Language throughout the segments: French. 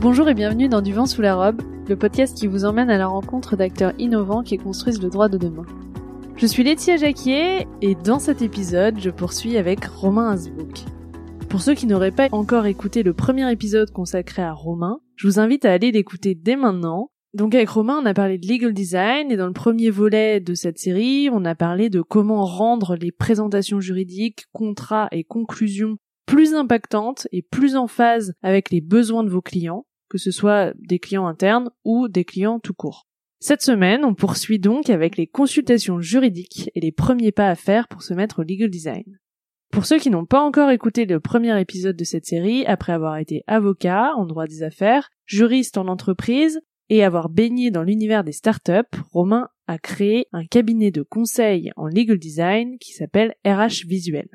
Bonjour et bienvenue dans Du vent sous la robe, le podcast qui vous emmène à la rencontre d'acteurs innovants qui construisent le droit de demain. Je suis Laetitia Jacquier et dans cet épisode, je poursuis avec Romain Hasbrook. Pour ceux qui n'auraient pas encore écouté le premier épisode consacré à Romain, je vous invite à aller l'écouter dès maintenant. Donc avec Romain, on a parlé de legal design et dans le premier volet de cette série, on a parlé de comment rendre les présentations juridiques, contrats et conclusions plus impactantes et plus en phase avec les besoins de vos clients, que ce soit des clients internes ou des clients tout court. Cette semaine, on poursuit donc avec les consultations juridiques et les premiers pas à faire pour se mettre au legal design. Pour ceux qui n'ont pas encore écouté le premier épisode de cette série, après avoir été avocat en droit des affaires, juriste en entreprise et avoir baigné dans l'univers des startups, Romain a créé un cabinet de conseil en legal design qui s'appelle RH Visuel.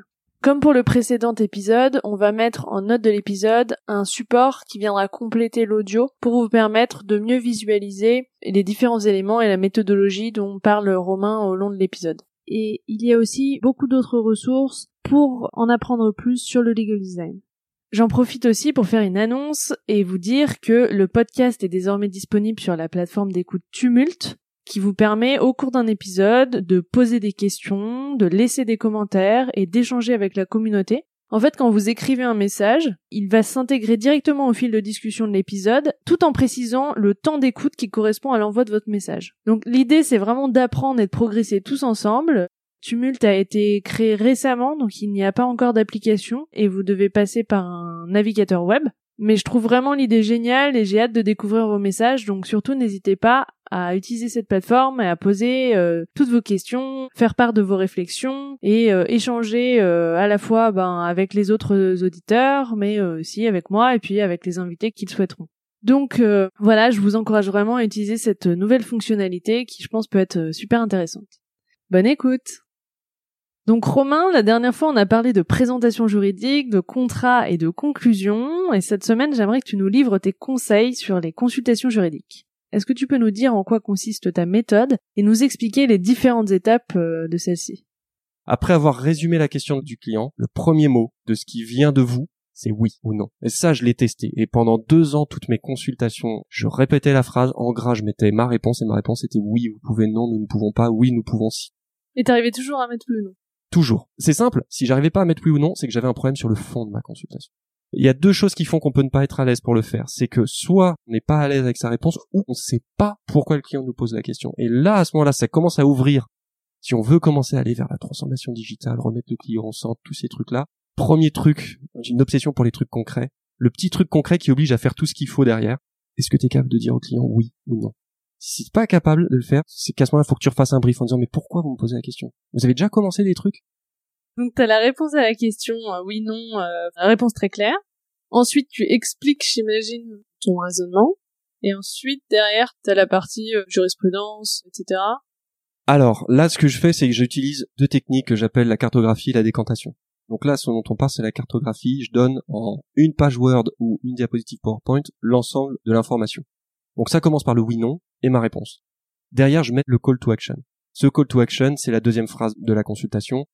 Comme pour le précédent épisode, on va mettre en note de l'épisode un support qui viendra compléter l'audio pour vous permettre de mieux visualiser les différents éléments et la méthodologie dont parle Romain au long de l'épisode. Et il y a aussi beaucoup d'autres ressources pour en apprendre plus sur le legal design. J'en profite aussi pour faire une annonce et vous dire que le podcast est désormais disponible sur la plateforme d'écoute Tumult, qui vous permet au cours d'un épisode de poser des questions, de laisser des commentaires et d'échanger avec la communauté. En fait, quand vous écrivez un message, il va s'intégrer directement au fil de discussion de l'épisode, tout en précisant le temps d'écoute qui correspond à l'envoi de votre message. Donc l'idée, c'est vraiment d'apprendre et de progresser tous ensemble. Tumult a été créé récemment, donc il n'y a pas encore d'application et vous devez passer par un navigateur web. Mais je trouve vraiment l'idée géniale et j'ai hâte de découvrir vos messages, donc surtout n'hésitez pas à utiliser cette plateforme et à poser euh, toutes vos questions, faire part de vos réflexions et euh, échanger euh, à la fois ben, avec les autres auditeurs, mais aussi avec moi et puis avec les invités qu'ils souhaiteront. Donc voilà, je vous encourage vraiment à utiliser cette nouvelle fonctionnalité qui je pense peut être super intéressante. Bonne écoute donc Romain, la dernière fois on a parlé de présentation juridique, de contrat et de conclusion, et cette semaine j'aimerais que tu nous livres tes conseils sur les consultations juridiques. Est-ce que tu peux nous dire en quoi consiste ta méthode et nous expliquer les différentes étapes euh, de celle-ci? Après avoir résumé la question du client, le premier mot de ce qui vient de vous, c'est oui ou non. Et ça, je l'ai testé. Et pendant deux ans, toutes mes consultations, je répétais la phrase, en gras, je mettais ma réponse, et ma réponse était oui, vous pouvez, non, nous ne pouvons pas, oui, nous pouvons si. Et t'arrivais toujours à mettre oui ou non? Toujours. C'est simple, si j'arrivais pas à mettre oui ou non, c'est que j'avais un problème sur le fond de ma consultation. Il y a deux choses qui font qu'on peut ne pas être à l'aise pour le faire. C'est que soit on n'est pas à l'aise avec sa réponse, ou on ne sait pas pourquoi le client nous pose la question. Et là, à ce moment-là, ça commence à ouvrir. Si on veut commencer à aller vers la transformation digitale, remettre le client en centre, tous ces trucs-là, premier truc, j'ai une obsession pour les trucs concrets. Le petit truc concret qui oblige à faire tout ce qu'il faut derrière. Est-ce que tu es capable de dire au client oui ou non? Si t'es pas capable de le faire, c'est qu'à ce moment-là, faut que tu refasses un brief en disant mais pourquoi vous me posez la question? Vous avez déjà commencé des trucs? Donc t'as la réponse à la question euh, oui non, euh, réponse très claire. Ensuite tu expliques, j'imagine, ton raisonnement. Et ensuite derrière t'as la partie euh, jurisprudence, etc. Alors là, ce que je fais, c'est que j'utilise deux techniques que j'appelle la cartographie et la décantation. Donc là, ce dont on parle, c'est la cartographie. Je donne en une page Word ou une diapositive PowerPoint l'ensemble de l'information. Donc ça commence par le oui-non, et ma réponse. Derrière, je mets le call to action. Ce call to action, c'est la deuxième phrase de la consultation.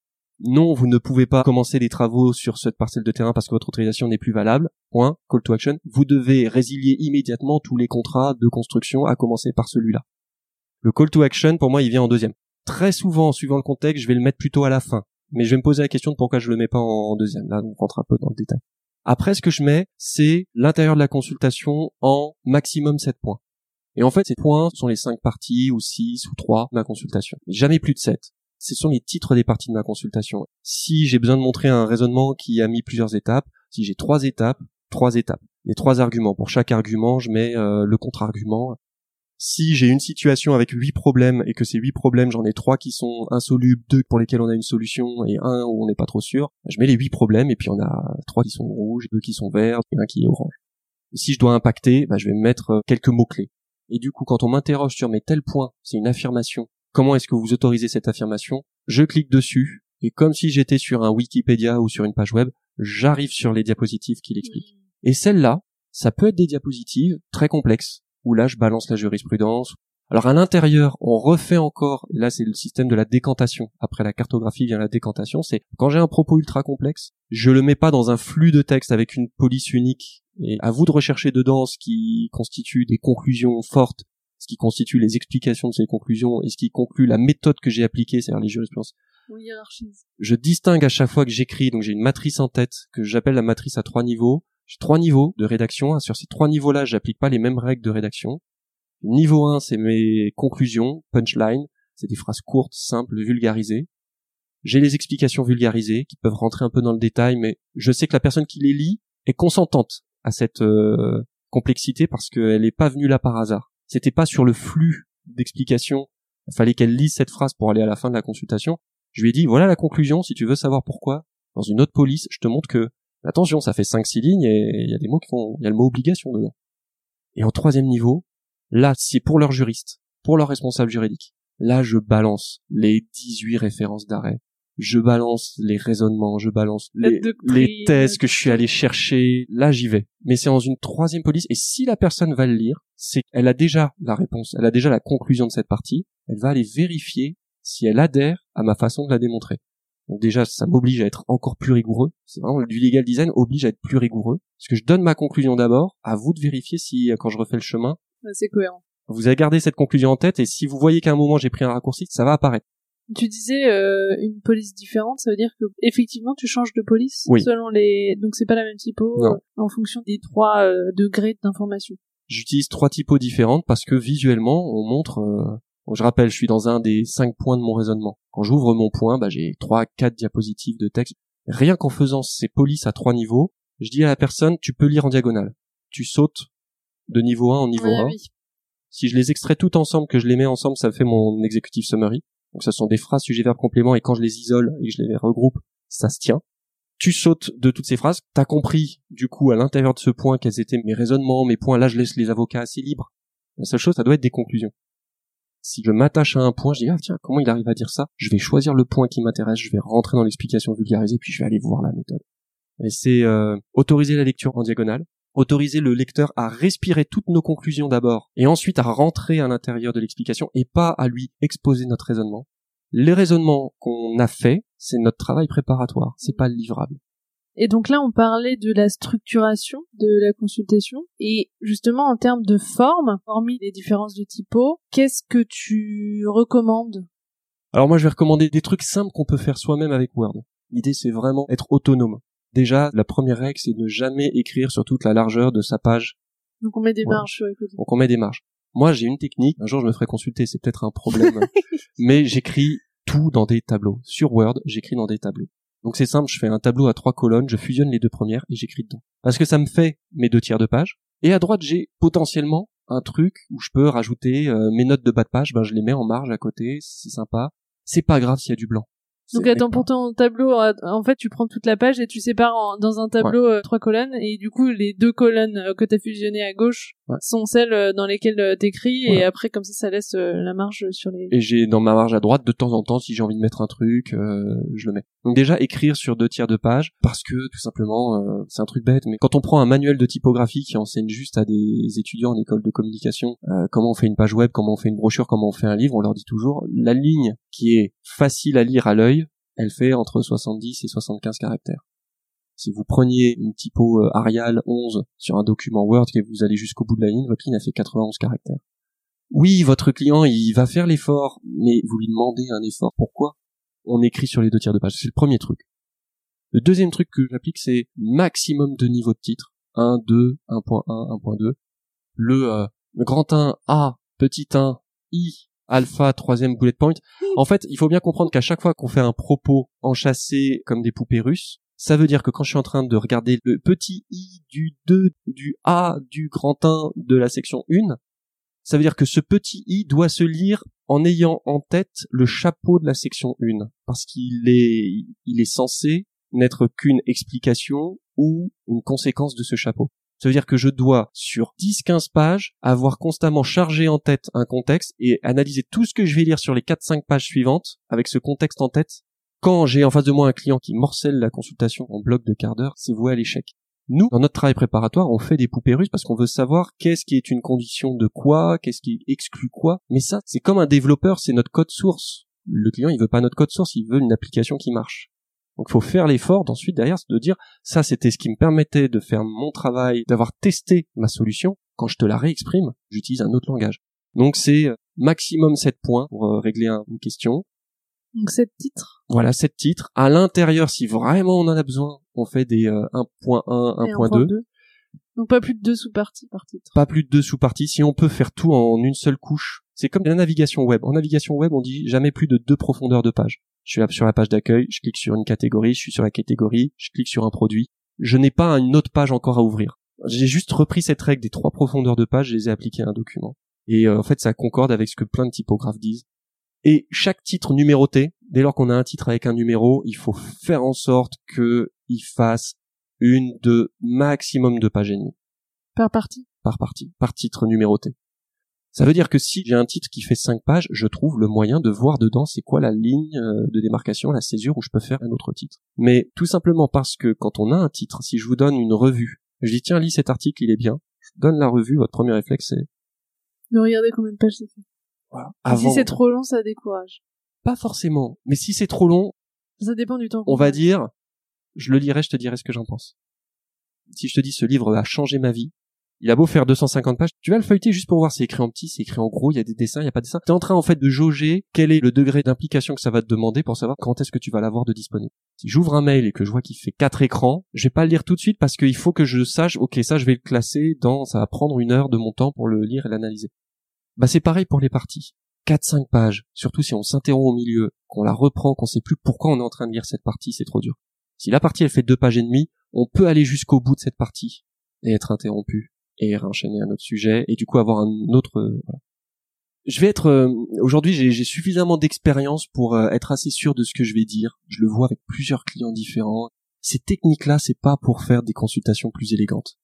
Non, vous ne pouvez pas commencer les travaux sur cette parcelle de terrain parce que votre autorisation n'est plus valable. Point. Call to action. Vous devez résilier immédiatement tous les contrats de construction à commencer par celui-là. Le call to action, pour moi, il vient en deuxième. Très souvent, suivant le contexte, je vais le mettre plutôt à la fin. Mais je vais me poser la question de pourquoi je le mets pas en deuxième. Là, on rentre un peu dans le détail. Après, ce que je mets, c'est l'intérieur de la consultation en maximum 7 points. Et en fait, ces points sont les cinq parties, ou six, ou trois de ma consultation. Jamais plus de sept. Ce sont les titres des parties de ma consultation. Si j'ai besoin de montrer un raisonnement qui a mis plusieurs étapes, si j'ai trois étapes, trois étapes. Les trois arguments. Pour chaque argument, je mets euh, le contre-argument. Si j'ai une situation avec huit problèmes et que ces huit problèmes, j'en ai trois qui sont insolubles, deux pour lesquels on a une solution et un où on n'est pas trop sûr, je mets les huit problèmes et puis on a trois qui sont rouges, deux qui sont verts et un qui est orange. Si je dois impacter, bah, je vais mettre euh, quelques mots-clés. Et du coup, quand on m'interroge sur mes tels points, c'est une affirmation, comment est-ce que vous autorisez cette affirmation? Je clique dessus, et comme si j'étais sur un Wikipédia ou sur une page web, j'arrive sur les diapositives qui l'expliquent. Et celles-là, ça peut être des diapositives très complexes, où là je balance la jurisprudence. Alors à l'intérieur, on refait encore, là c'est le système de la décantation. Après la cartographie vient la décantation, c'est quand j'ai un propos ultra complexe, je le mets pas dans un flux de texte avec une police unique Et à vous de rechercher dedans ce qui constitue des conclusions fortes, ce qui constitue les explications de ces conclusions et ce qui conclut la méthode que j'ai appliquée, c'est-à-dire les jurisprudences. Je distingue à chaque fois que j'écris, donc j'ai une matrice en tête que j'appelle la matrice à trois niveaux. J'ai trois niveaux de rédaction. Sur ces trois niveaux-là, j'applique pas les mêmes règles de rédaction. Niveau 1, c'est mes conclusions, punchline. C'est des phrases courtes, simples, vulgarisées. J'ai les explications vulgarisées qui peuvent rentrer un peu dans le détail, mais je sais que la personne qui les lit est consentante à cette euh, complexité parce qu'elle n'est pas venue là par hasard. C'était pas sur le flux d'explications. Il fallait qu'elle lise cette phrase pour aller à la fin de la consultation. Je lui ai dit, voilà la conclusion, si tu veux savoir pourquoi. Dans une autre police, je te montre que, attention, ça fait 5-6 lignes et il y a des mots qui font, il y a le mot obligation dedans. Et en troisième niveau, là, c'est pour leur juriste, pour leur responsable juridique. Là, je balance les 18 références d'arrêt, je balance les raisonnements, je balance les, les thèses que je suis allé chercher. Là, j'y vais. Mais c'est dans une troisième police. Et si la personne va le lire, c'est qu'elle a déjà la réponse, elle a déjà la conclusion de cette partie. Elle va aller vérifier si elle adhère à ma façon de la démontrer. Donc déjà, ça m'oblige à être encore plus rigoureux. C'est vraiment du legal design oblige à être plus rigoureux. Parce que je donne ma conclusion d'abord, à vous de vérifier si, quand je refais le chemin, c'est cohérent. Vous avez gardé cette conclusion en tête et si vous voyez qu'à un moment j'ai pris un raccourci, ça va apparaître. Tu disais euh, une police différente, ça veut dire que effectivement tu changes de police selon les donc c'est pas la même typo euh, en fonction des trois euh, degrés d'information. J'utilise trois typos différentes parce que visuellement on montre je rappelle, je suis dans un des cinq points de mon raisonnement. Quand j'ouvre mon point, bah, j'ai trois, quatre diapositives de texte. Rien qu'en faisant ces polices à trois niveaux, je dis à la personne, tu peux lire en diagonale. Tu sautes de niveau 1 en niveau 1. Si je les extrais tout ensemble, que je les mets ensemble, ça fait mon executive summary. Donc ce sont des phrases sujet verbe complément et quand je les isole et que je les regroupe, ça se tient. Tu sautes de toutes ces phrases, t'as compris du coup à l'intérieur de ce point quels étaient mes raisonnements, mes points. Là, je laisse les avocats assez libres. La seule chose, ça doit être des conclusions. Si je m'attache à un point, je dis ah tiens comment il arrive à dire ça? Je vais choisir le point qui m'intéresse, je vais rentrer dans l'explication vulgarisée, puis je vais aller voir la méthode. Et c'est euh, autoriser la lecture en diagonale, autoriser le lecteur à respirer toutes nos conclusions d'abord et ensuite à rentrer à l'intérieur de l'explication et pas à lui exposer notre raisonnement. Les raisonnements qu'on a fait, c'est notre travail préparatoire, c'est pas le livrable. Et donc là, on parlait de la structuration de la consultation. Et justement, en termes de forme, hormis les différences de typo, qu'est-ce que tu recommandes? Alors moi, je vais recommander des trucs simples qu'on peut faire soi-même avec Word. L'idée, c'est vraiment être autonome. Déjà, la première règle, c'est ne jamais écrire sur toute la largeur de sa page. Donc on met des marges Donc on met des marges. Moi, j'ai une technique. Un jour, je me ferai consulter. C'est peut-être un problème, mais j'écris tout dans des tableaux. Sur Word, j'écris dans des tableaux. Donc c'est simple, je fais un tableau à trois colonnes, je fusionne les deux premières et j'écris dedans. Parce que ça me fait mes deux tiers de page. Et à droite, j'ai potentiellement un truc où je peux rajouter euh, mes notes de bas de page, ben je les mets en marge à côté, c'est sympa. C'est pas grave s'il y a du blanc. Donc attends, pour ton tableau, euh, en fait, tu prends toute la page et tu sépares dans un tableau euh, trois colonnes. Et du coup, les deux colonnes euh, que tu as fusionnées à gauche sont celles dans lesquelles t'écris. Et après, comme ça, ça laisse la marge sur les... Et j'ai dans ma marge à droite, de temps en temps, si j'ai envie de mettre un truc, je le mets. Donc déjà, écrire sur deux tiers de page parce que, tout simplement, c'est un truc bête, mais quand on prend un manuel de typographie qui enseigne juste à des étudiants en école de communication comment on fait une page web, comment on fait une brochure, comment on fait un livre, on leur dit toujours, la ligne qui est facile à lire à l'œil, elle fait entre 70 et 75 caractères. Si vous preniez une typo euh, Arial 11 sur un document Word et vous allez jusqu'au bout de la ligne, votre ligne a fait 91 caractères. Oui, votre client, il va faire l'effort, mais vous lui demandez un effort. Pourquoi On écrit sur les deux tiers de page? C'est le premier truc. Le deuxième truc que j'applique, c'est maximum de niveau de titre. 1, 2, 1.1, 1.2. Le, euh, le grand 1, A, petit 1, I, alpha, troisième bullet point. En fait, il faut bien comprendre qu'à chaque fois qu'on fait un propos enchâssé comme des poupées russes, ça veut dire que quand je suis en train de regarder le petit i du 2, du a, du grand 1 de la section 1, ça veut dire que ce petit i doit se lire en ayant en tête le chapeau de la section 1, parce qu'il est, il est censé n'être qu'une explication ou une conséquence de ce chapeau. Ça veut dire que je dois, sur 10-15 pages, avoir constamment chargé en tête un contexte et analyser tout ce que je vais lire sur les 4-5 pages suivantes avec ce contexte en tête. Quand j'ai en face de moi un client qui morcelle la consultation en bloc de quart d'heure, c'est voué à l'échec. Nous, dans notre travail préparatoire, on fait des poupées russes parce qu'on veut savoir qu'est-ce qui est une condition de quoi, qu'est-ce qui exclut quoi. Mais ça, c'est comme un développeur, c'est notre code source. Le client, il veut pas notre code source, il veut une application qui marche. Donc faut faire l'effort d'ensuite derrière de dire ça c'était ce qui me permettait de faire mon travail, d'avoir testé ma solution. Quand je te la réexprime, j'utilise un autre langage. Donc c'est euh, maximum 7 points pour euh, régler une question. Donc 7 titres. Voilà, 7 titres. À l'intérieur, si vraiment on en a besoin, on fait des 1.1, euh, 1.2. Donc pas plus de deux sous-parties par titre. Pas plus de deux sous-parties. Si on peut faire tout en une seule couche, c'est comme la navigation web. En navigation web, on dit jamais plus de deux profondeurs de page. Je suis sur la page d'accueil, je clique sur une catégorie, je suis sur la catégorie, je clique sur un produit. Je n'ai pas une autre page encore à ouvrir. J'ai juste repris cette règle des trois profondeurs de page, je les ai appliquées à un document. Et euh, en fait, ça concorde avec ce que plein de typographes disent. Et chaque titre numéroté, dès lors qu'on a un titre avec un numéro, il faut faire en sorte qu'il fasse une, de maximum de pages et demie. Par partie? Par partie, par titre numéroté. Ça veut dire que si j'ai un titre qui fait 5 pages, je trouve le moyen de voir dedans c'est quoi la ligne euh, de démarcation, la césure où je peux faire un autre titre. Mais tout simplement parce que quand on a un titre, si je vous donne une revue, je dis tiens lis cet article, il est bien, je vous donne la revue, votre premier réflexe c'est de regarder combien de pages c'est fait. Voilà. Si c'est trop long, ça décourage. Pas forcément, mais si c'est trop long, ça dépend du temps. On va dire, je le lirai, je te dirai ce que j'en pense. Si je te dis ce livre a changé ma vie, il a beau faire 250 pages, tu vas le feuilleter juste pour voir c'est écrit en petit, c'est écrit en gros, il y a des dessins, il y a pas de dessins. T'es en train en fait de jauger quel est le degré d'implication que ça va te demander pour savoir quand est-ce que tu vas l'avoir de disponible. Si j'ouvre un mail et que je vois qu'il fait quatre écrans, je vais pas le lire tout de suite parce qu'il faut que je sache, ok, ça je vais le classer dans, ça va prendre une heure de mon temps pour le lire et l'analyser. Bah c'est pareil pour les parties. 4-5 pages, surtout si on s'interrompt au milieu, qu'on la reprend, qu'on sait plus pourquoi on est en train de lire cette partie, c'est trop dur. Si la partie elle fait deux pages et demie, on peut aller jusqu'au bout de cette partie et être interrompu et enchaîner un autre sujet et du coup avoir un autre euh, voilà. je vais être euh, aujourd'hui j'ai suffisamment d'expérience pour euh, être assez sûr de ce que je vais dire. Je le vois avec plusieurs clients différents. Ces techniques là c'est pas pour faire des consultations plus élégantes.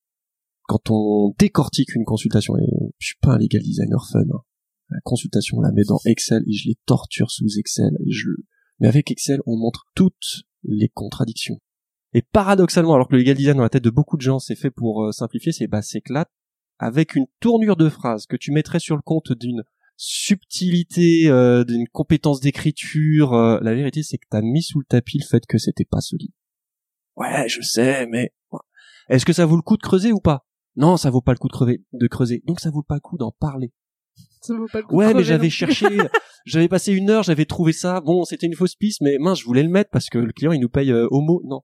Quand on décortique une consultation et je suis pas un legal designer fun hein, la consultation on la met dans Excel et je les torture sous Excel. Je mais avec Excel on montre toutes les contradictions et paradoxalement, alors que le legal design dans la tête de beaucoup de gens c'est fait pour euh, simplifier, c'est bah s'éclate avec une tournure de phrase que tu mettrais sur le compte d'une subtilité, euh, d'une compétence d'écriture. Euh, la vérité, c'est que t'as mis sous le tapis le fait que c'était pas solide. Ouais, je sais, mais est-ce que ça vaut le coup de creuser ou pas? Non, ça vaut pas le coup de creuser, de creuser. Donc ça vaut pas le coup d'en parler. Ça vaut pas le coup ouais, mais j'avais cherché, j'avais passé une heure, j'avais trouvé ça. Bon, c'était une fausse piste, mais mince, je voulais le mettre parce que le client il nous paye au mot. Non,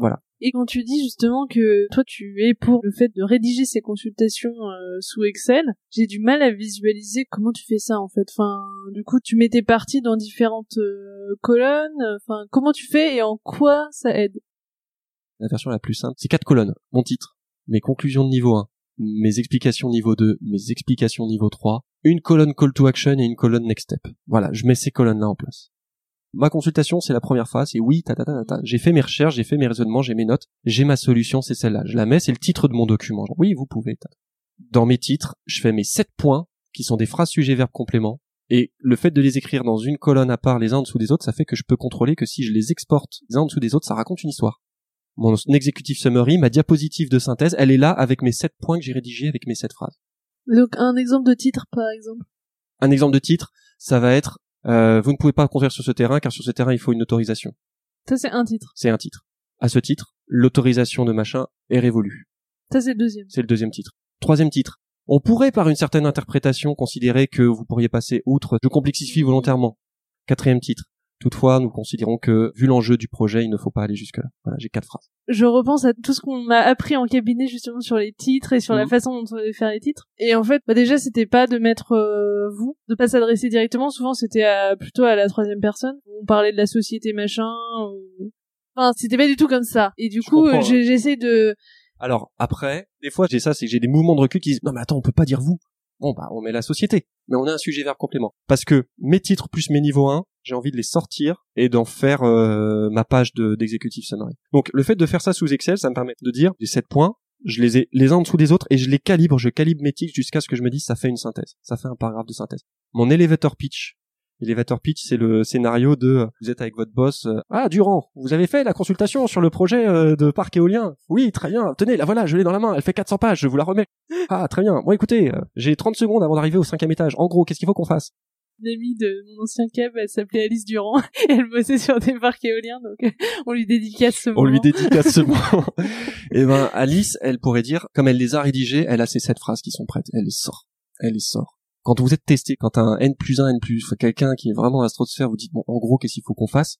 voilà. Et quand tu dis justement que toi tu es pour le fait de rédiger ces consultations euh, sous Excel, j'ai du mal à visualiser comment tu fais ça en fait. Enfin, du coup, tu mets tes parties dans différentes euh, colonnes. Enfin, comment tu fais et en quoi ça aide? La version la plus simple, c'est quatre colonnes. Mon titre, mes conclusions de niveau 1, mes explications niveau 2, mes explications niveau 3, une colonne call to action et une colonne next step. Voilà, je mets ces colonnes là en place ma consultation, c'est la première phase, et oui, ta, ta, ta, ta, j'ai fait mes recherches, j'ai fait mes raisonnements, j'ai mes notes, j'ai ma solution, c'est celle-là. Je la mets, c'est le titre de mon document. oui, vous pouvez. Dans mes titres, je fais mes sept points, qui sont des phrases sujet verbe complément, et le fait de les écrire dans une colonne à part les uns en dessous des autres, ça fait que je peux contrôler que si je les exporte les uns en dessous des autres, ça raconte une histoire. Mon executive summary, ma diapositive de synthèse, elle est là avec mes sept points que j'ai rédigés avec mes sept phrases. Donc un exemple de titre, par exemple. Un exemple de titre, ça va être euh, vous ne pouvez pas construire sur ce terrain car sur ce terrain il faut une autorisation. Ça c'est un titre. C'est un titre. À ce titre, l'autorisation de machin est révolue. Ça c'est le deuxième. C'est le deuxième titre. Troisième titre. On pourrait par une certaine interprétation considérer que vous pourriez passer outre je complexifie volontairement. Quatrième titre. Toutefois, nous considérons que, vu l'enjeu du projet, il ne faut pas aller jusque-là. Voilà, j'ai quatre phrases. Je repense à tout ce qu'on m'a appris en cabinet justement sur les titres et sur la mhm. façon dont on devait faire les titres. Et en fait, bah déjà, c'était pas de mettre euh, vous, de pas s'adresser directement. Souvent, c'était plutôt à la troisième personne. On parlait de la société machin. Ou... Enfin, c'était pas du tout comme ça. Et du coup, hein. j'essaie de alors après, des fois j'ai ça, c'est que j'ai des mouvements de recul qui disent non mais attends, on peut pas dire vous. Bon bah on met la société, mais on a un sujet verbe complément. Parce que mes titres plus mes niveaux 1, j'ai envie de les sortir et d'en faire euh, ma page d'exécutif summary. Donc le fait de faire ça sous Excel, ça me permet de dire j'ai 7 points, je les ai les uns en dessous des autres et je les calibre, je calibre mes titres jusqu'à ce que je me dise ça fait une synthèse, ça fait un paragraphe de synthèse. Mon elevator pitch, Elevator pitch, c'est le scénario de vous êtes avec votre boss. Euh, ah, Durand, vous avez fait la consultation sur le projet euh, de parc éolien Oui, très bien. Tenez, la voilà, je l'ai dans la main. Elle fait 400 pages, je vous la remets. Ah, très bien. Bon, écoutez, j'ai 30 secondes avant d'arriver au cinquième étage. En gros, qu'est-ce qu'il faut qu'on fasse? Une amie de mon ancien cab, elle s'appelait Alice Durand et elle bossait sur des parcs éoliens, donc on lui dédicace ce moment. On lui dédicace ce moment. et ben Alice, elle pourrait dire, comme elle les a rédigées, elle a ces sept phrases qui sont prêtes. Elle les sort. Elle les sort. Quand vous êtes testé, quand un N plus 1, N plus, quelqu'un qui est vraiment stratosphère, vous dites, bon, en gros, qu'est-ce qu'il faut qu'on fasse?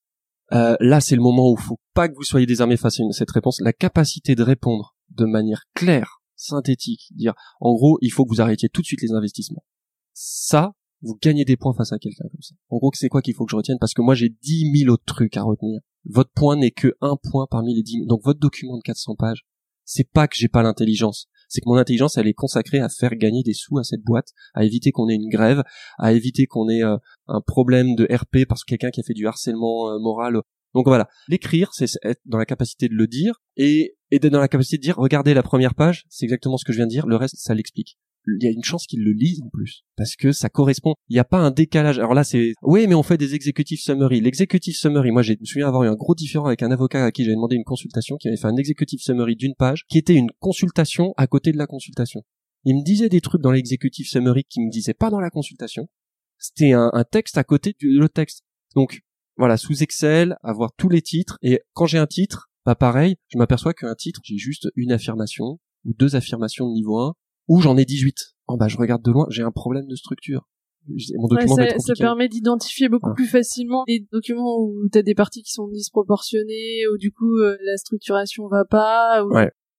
Euh, Là, c'est le moment où il faut pas que vous soyez désarmé face à cette réponse. La capacité de répondre de manière claire, synthétique, dire, en gros, il faut que vous arrêtiez tout de suite les investissements. Ça, vous gagnez des points face à quelqu'un comme ça. En gros, c'est quoi qu'il faut que je retienne? Parce que moi, j'ai 10 000 autres trucs à retenir. Votre point n'est que un point parmi les 10 000. Donc, votre document de 400 pages, c'est pas que j'ai pas l'intelligence. C'est que mon intelligence, elle est consacrée à faire gagner des sous à cette boîte, à éviter qu'on ait une grève, à éviter qu'on ait euh, un problème de RP parce que quelqu'un qui a fait du harcèlement euh, moral. Donc voilà, l'écrire, c'est être dans la capacité de le dire et, et d'être dans la capacité de dire, regardez la première page, c'est exactement ce que je viens de dire, le reste, ça l'explique il y a une chance qu'ils le lisent en plus parce que ça correspond. Il n'y a pas un décalage. Alors là c'est oui mais on fait des executive summary. L'executive summary moi je me souviens avoir eu un gros différent avec un avocat à qui j'avais demandé une consultation qui avait fait un executive summary d'une page qui était une consultation à côté de la consultation. Il me disait des trucs dans l'executive summary qui me disait pas dans la consultation. C'était un, texte à côté du le texte. Donc voilà sous Excel avoir tous les titres. Et quand j'ai un titre pas bah, pareil je m'aperçois qu'un titre j'ai juste une affirmation ou deux affirmations de niveau 1 ou j'en ai 18. Oh bah je regarde de loin, j'ai un problème de structure. Mon document ça, ça, permet d'identifier beaucoup plus facilement les documents où t'as des parties qui sont disproportionnées, ou du coup euh, la structuration va pas, ou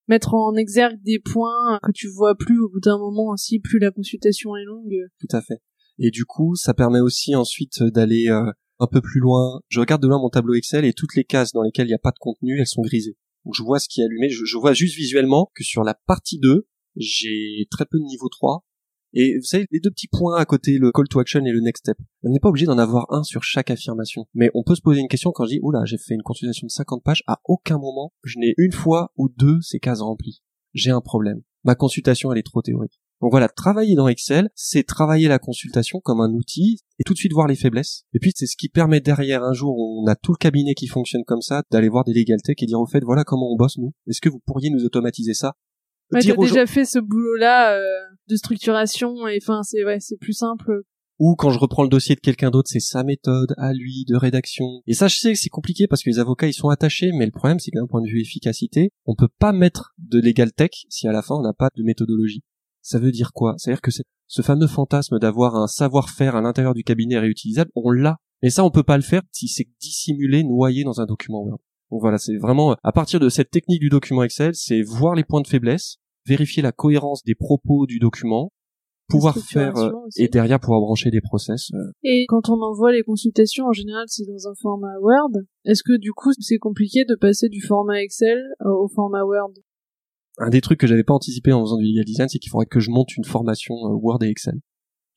mettre en exergue des points que tu vois plus au bout d'un moment aussi, plus la consultation est longue. Tout à fait. Et du coup, ça permet aussi ensuite d'aller euh, un peu plus loin. Je regarde de loin mon tableau Excel et toutes les cases dans lesquelles il n'y a pas de contenu, elles sont grisées. Donc je vois ce qui est allumé, je, je vois juste visuellement que sur la partie 2, j'ai très peu de niveau 3. Et vous savez, les deux petits points à côté, le call to action et le next step, on n'est pas obligé d'en avoir un sur chaque affirmation. Mais on peut se poser une question quand je dis, oula, j'ai fait une consultation de 50 pages, à aucun moment, je n'ai une fois ou deux ces cases remplies. J'ai un problème. Ma consultation, elle est trop théorique. Donc voilà, travailler dans Excel, c'est travailler la consultation comme un outil et tout de suite voir les faiblesses. Et puis c'est ce qui permet derrière un jour où on a tout le cabinet qui fonctionne comme ça, d'aller voir des tech et dire au fait voilà comment on bosse nous. Est-ce que vous pourriez nous automatiser ça? Ouais, t'as déjà fait ce boulot-là euh, de structuration et enfin c'est ouais, c'est plus simple. Ou quand je reprends le dossier de quelqu'un d'autre, c'est sa méthode à lui de rédaction. Et ça, je sais que c'est compliqué parce que les avocats ils sont attachés, mais le problème c'est que d'un point de vue efficacité, on peut pas mettre de legal tech si à la fin on n'a pas de méthodologie. Ça veut dire quoi? Ça veut dire que ce fameux fantasme d'avoir un savoir-faire à l'intérieur du cabinet réutilisable, on l'a. Mais ça, on peut pas le faire si c'est dissimulé, noyé dans un document Word. Donc voilà, c'est vraiment à partir de cette technique du document Excel, c'est voir les points de faiblesse, vérifier la cohérence des propos du document, pouvoir faire euh, et derrière pouvoir brancher des process. Euh. Et quand on envoie les consultations, en général, c'est dans un format Word. Est-ce que du coup, c'est compliqué de passer du format Excel euh, au format Word? Un des trucs que j'avais pas anticipé en faisant du legal design, c'est qu'il faudrait que je monte une formation Word et Excel.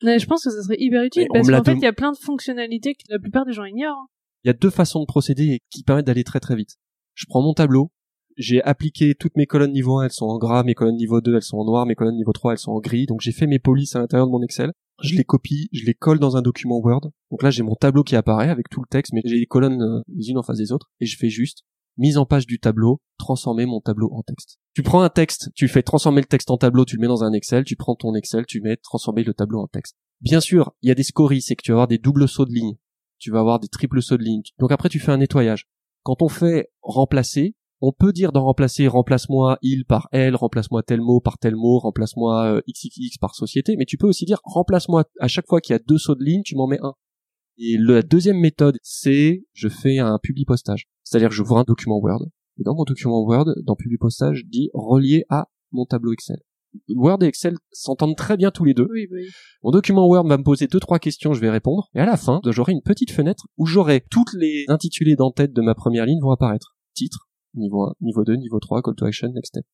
Mais je pense que ça serait hyper utile parce qu'en fait, il y a plein de fonctionnalités que la plupart des gens ignorent. Hein. Il y a deux façons de procéder qui permettent d'aller très très vite. Je prends mon tableau, j'ai appliqué toutes mes colonnes niveau 1, elles sont en gras, mes colonnes niveau 2, elles sont en noir, mes colonnes niveau 3, elles sont en gris. Donc j'ai fait mes polices à l'intérieur de mon Excel. Je les copie, je les colle dans un document Word. Donc là, j'ai mon tableau qui apparaît avec tout le texte, mais j'ai les colonnes euh, les unes en face des autres. Et je fais juste mise en page du tableau, transformer mon tableau en texte. Tu prends un texte, tu fais transformer le texte en tableau, tu le mets dans un Excel, tu prends ton Excel, tu mets transformer le tableau en texte. Bien sûr, il y a des scories, c'est que tu vas avoir des doubles sauts de ligne. Tu vas avoir des triples sauts de ligne. Donc après, tu fais un nettoyage. Quand on fait remplacer, on peut dire d'en remplacer remplace-moi il par elle, remplace-moi tel mot par tel mot, remplace-moi xxx euh, par société, mais tu peux aussi dire remplace-moi à chaque fois qu'il y a deux sauts de ligne, tu m'en mets un. Et la deuxième méthode, c'est je fais un publi postage. C'est-à-dire que je vois un document Word, et dans mon document Word, dans publi postage, je dis relié à mon tableau Excel. Word et Excel s'entendent très bien tous les deux. Oui, oui. Mon document Word va me poser deux trois questions, je vais répondre, et à la fin, j'aurai une petite fenêtre où j'aurai toutes les intitulés d'en-tête de ma première ligne vont apparaître. Titre, niveau 1, niveau 2, niveau 3, call to action, next step.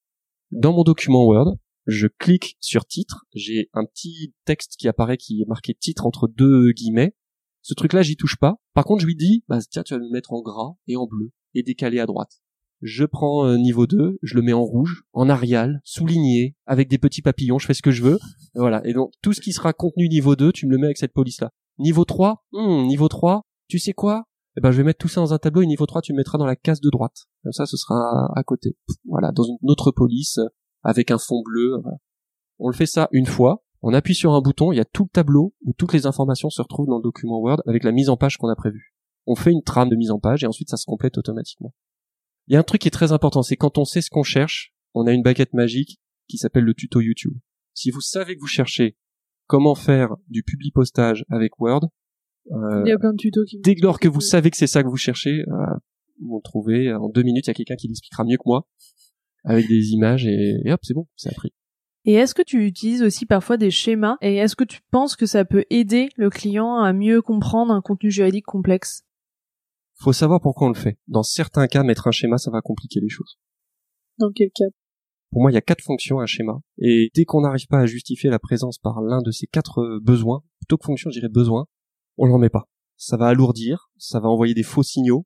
Dans mon document Word, je clique sur titre, j'ai un petit texte qui apparaît qui est marqué titre entre deux guillemets. Ce truc-là, j'y touche pas. Par contre, je lui dis, bah, tiens, tu vas me mettre en gras et en bleu et décalé à droite. Je prends euh, niveau 2, je le mets en rouge, en arial, souligné, avec des petits papillons, je fais ce que je veux. voilà. Et donc, tout ce qui sera contenu niveau 2, tu me le mets avec cette police-là. Niveau 3, hmm, niveau 3, tu sais quoi? Eh ben je vais mettre tout ça dans un tableau et niveau 3 tu mettras dans la case de droite. Comme ça ce sera à côté. Voilà, dans une autre police avec un fond bleu. On le fait ça une fois On appuie sur un bouton, il y a tout le tableau où toutes les informations se retrouvent dans le document Word avec la mise en page qu'on a prévue. On fait une trame de mise en page et ensuite ça se complète automatiquement. Il y a un truc qui est très important, c'est quand on sait ce qu'on cherche, on a une baguette magique qui s'appelle le tuto YouTube. Si vous savez que vous cherchez comment faire du public postage avec Word, euh, il y a plein de tutos qui dès lors que vous savez que c'est ça que vous cherchez, euh, vous le trouvez en deux minutes, il y a quelqu'un qui l'expliquera mieux que moi avec des images et, et hop, c'est bon, c'est appris. Et est-ce que tu utilises aussi parfois des schémas et est-ce que tu penses que ça peut aider le client à mieux comprendre un contenu juridique complexe? Faut savoir pourquoi on le fait. Dans certains cas, mettre un schéma, ça va compliquer les choses. Dans quel cas? Pour moi, il y a quatre fonctions à un schéma. Et dès qu'on n'arrive pas à justifier la présence par l'un de ces quatre euh, besoins, plutôt que fonction, je dirais besoin, on l'en met pas. Ça va alourdir, ça va envoyer des faux signaux,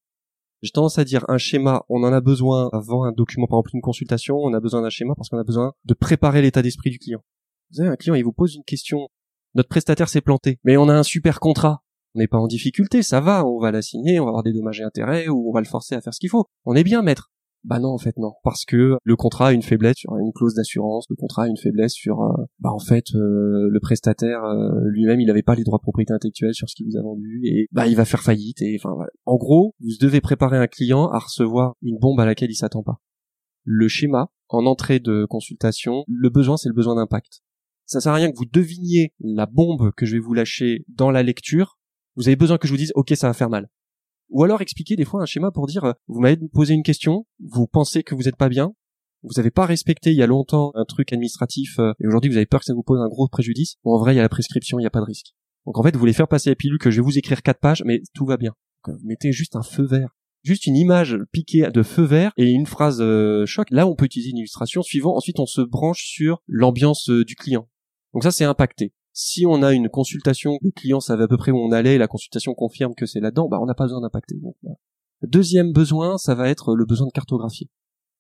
j'ai tendance à dire un schéma, on en a besoin avant un document, par exemple une consultation, on a besoin d'un schéma parce qu'on a besoin de préparer l'état d'esprit du client. Vous savez, un client, il vous pose une question, notre prestataire s'est planté, mais on a un super contrat, on n'est pas en difficulté, ça va, on va la signer, on va avoir des dommages et intérêts, ou on va le forcer à faire ce qu'il faut. On est bien maître. Bah non, en fait non, parce que le contrat a une faiblesse sur une clause d'assurance, le contrat a une faiblesse sur, euh, bah en fait, euh, le prestataire euh, lui-même, il n'avait pas les droits de propriété intellectuelle sur ce qu'il vous a vendu et bah il va faire faillite et enfin, en gros, vous devez préparer un client à recevoir une bombe à laquelle il s'attend pas. Le schéma en entrée de consultation, le besoin c'est le besoin d'impact. Ça sert à rien que vous deviniez la bombe que je vais vous lâcher dans la lecture. Vous avez besoin que je vous dise, ok, ça va faire mal. Ou alors expliquer des fois un schéma pour dire, euh, vous m'avez posé une question, vous pensez que vous n'êtes pas bien, vous n'avez pas respecté il y a longtemps un truc administratif euh, et aujourd'hui vous avez peur que ça vous pose un gros préjudice. Bon, en vrai, il y a la prescription, il n'y a pas de risque. Donc en fait, vous voulez faire passer la pilule que je vais vous écrire quatre pages, mais tout va bien. Euh, mettez juste un feu vert. Juste une image piquée de feu vert et une phrase choc. Là, on peut utiliser une illustration suivant. Ensuite, on se branche sur l'ambiance du client. Donc ça, c'est impacté. Si on a une consultation, le client savait à peu près où on allait, la consultation confirme que c'est là-dedans, bah on n'a pas besoin d'impacter. Deuxième besoin, ça va être le besoin de cartographier.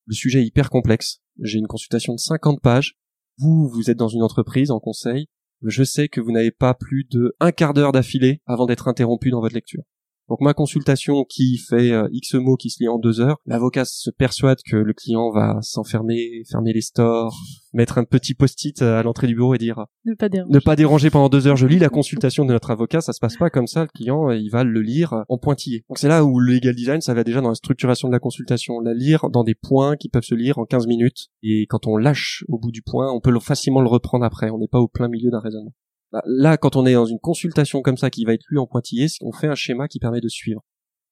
Le sujet est hyper complexe. J'ai une consultation de 50 pages. Vous, vous êtes dans une entreprise en conseil. Je sais que vous n'avez pas plus de un quart d'heure d'affilée avant d'être interrompu dans votre lecture. Donc ma consultation qui fait euh, X mots qui se lit en deux heures, l'avocat se persuade que le client va s'enfermer, fermer les stores, mettre un petit post-it euh, à l'entrée du bureau et dire ne pas déranger. ne pas déranger pendant deux heures. Je lis la consultation de notre avocat, ça se passe pas comme ça. Le client il va le lire en pointillé. Donc c'est là où le legal design ça va déjà dans la structuration de la consultation, la lire dans des points qui peuvent se lire en 15 minutes. Et quand on lâche au bout du point, on peut facilement le reprendre après. On n'est pas au plein milieu d'un raisonnement. Bah, là, quand on est dans une consultation comme ça qui va être lu en pointillé, on fait un schéma qui permet de suivre.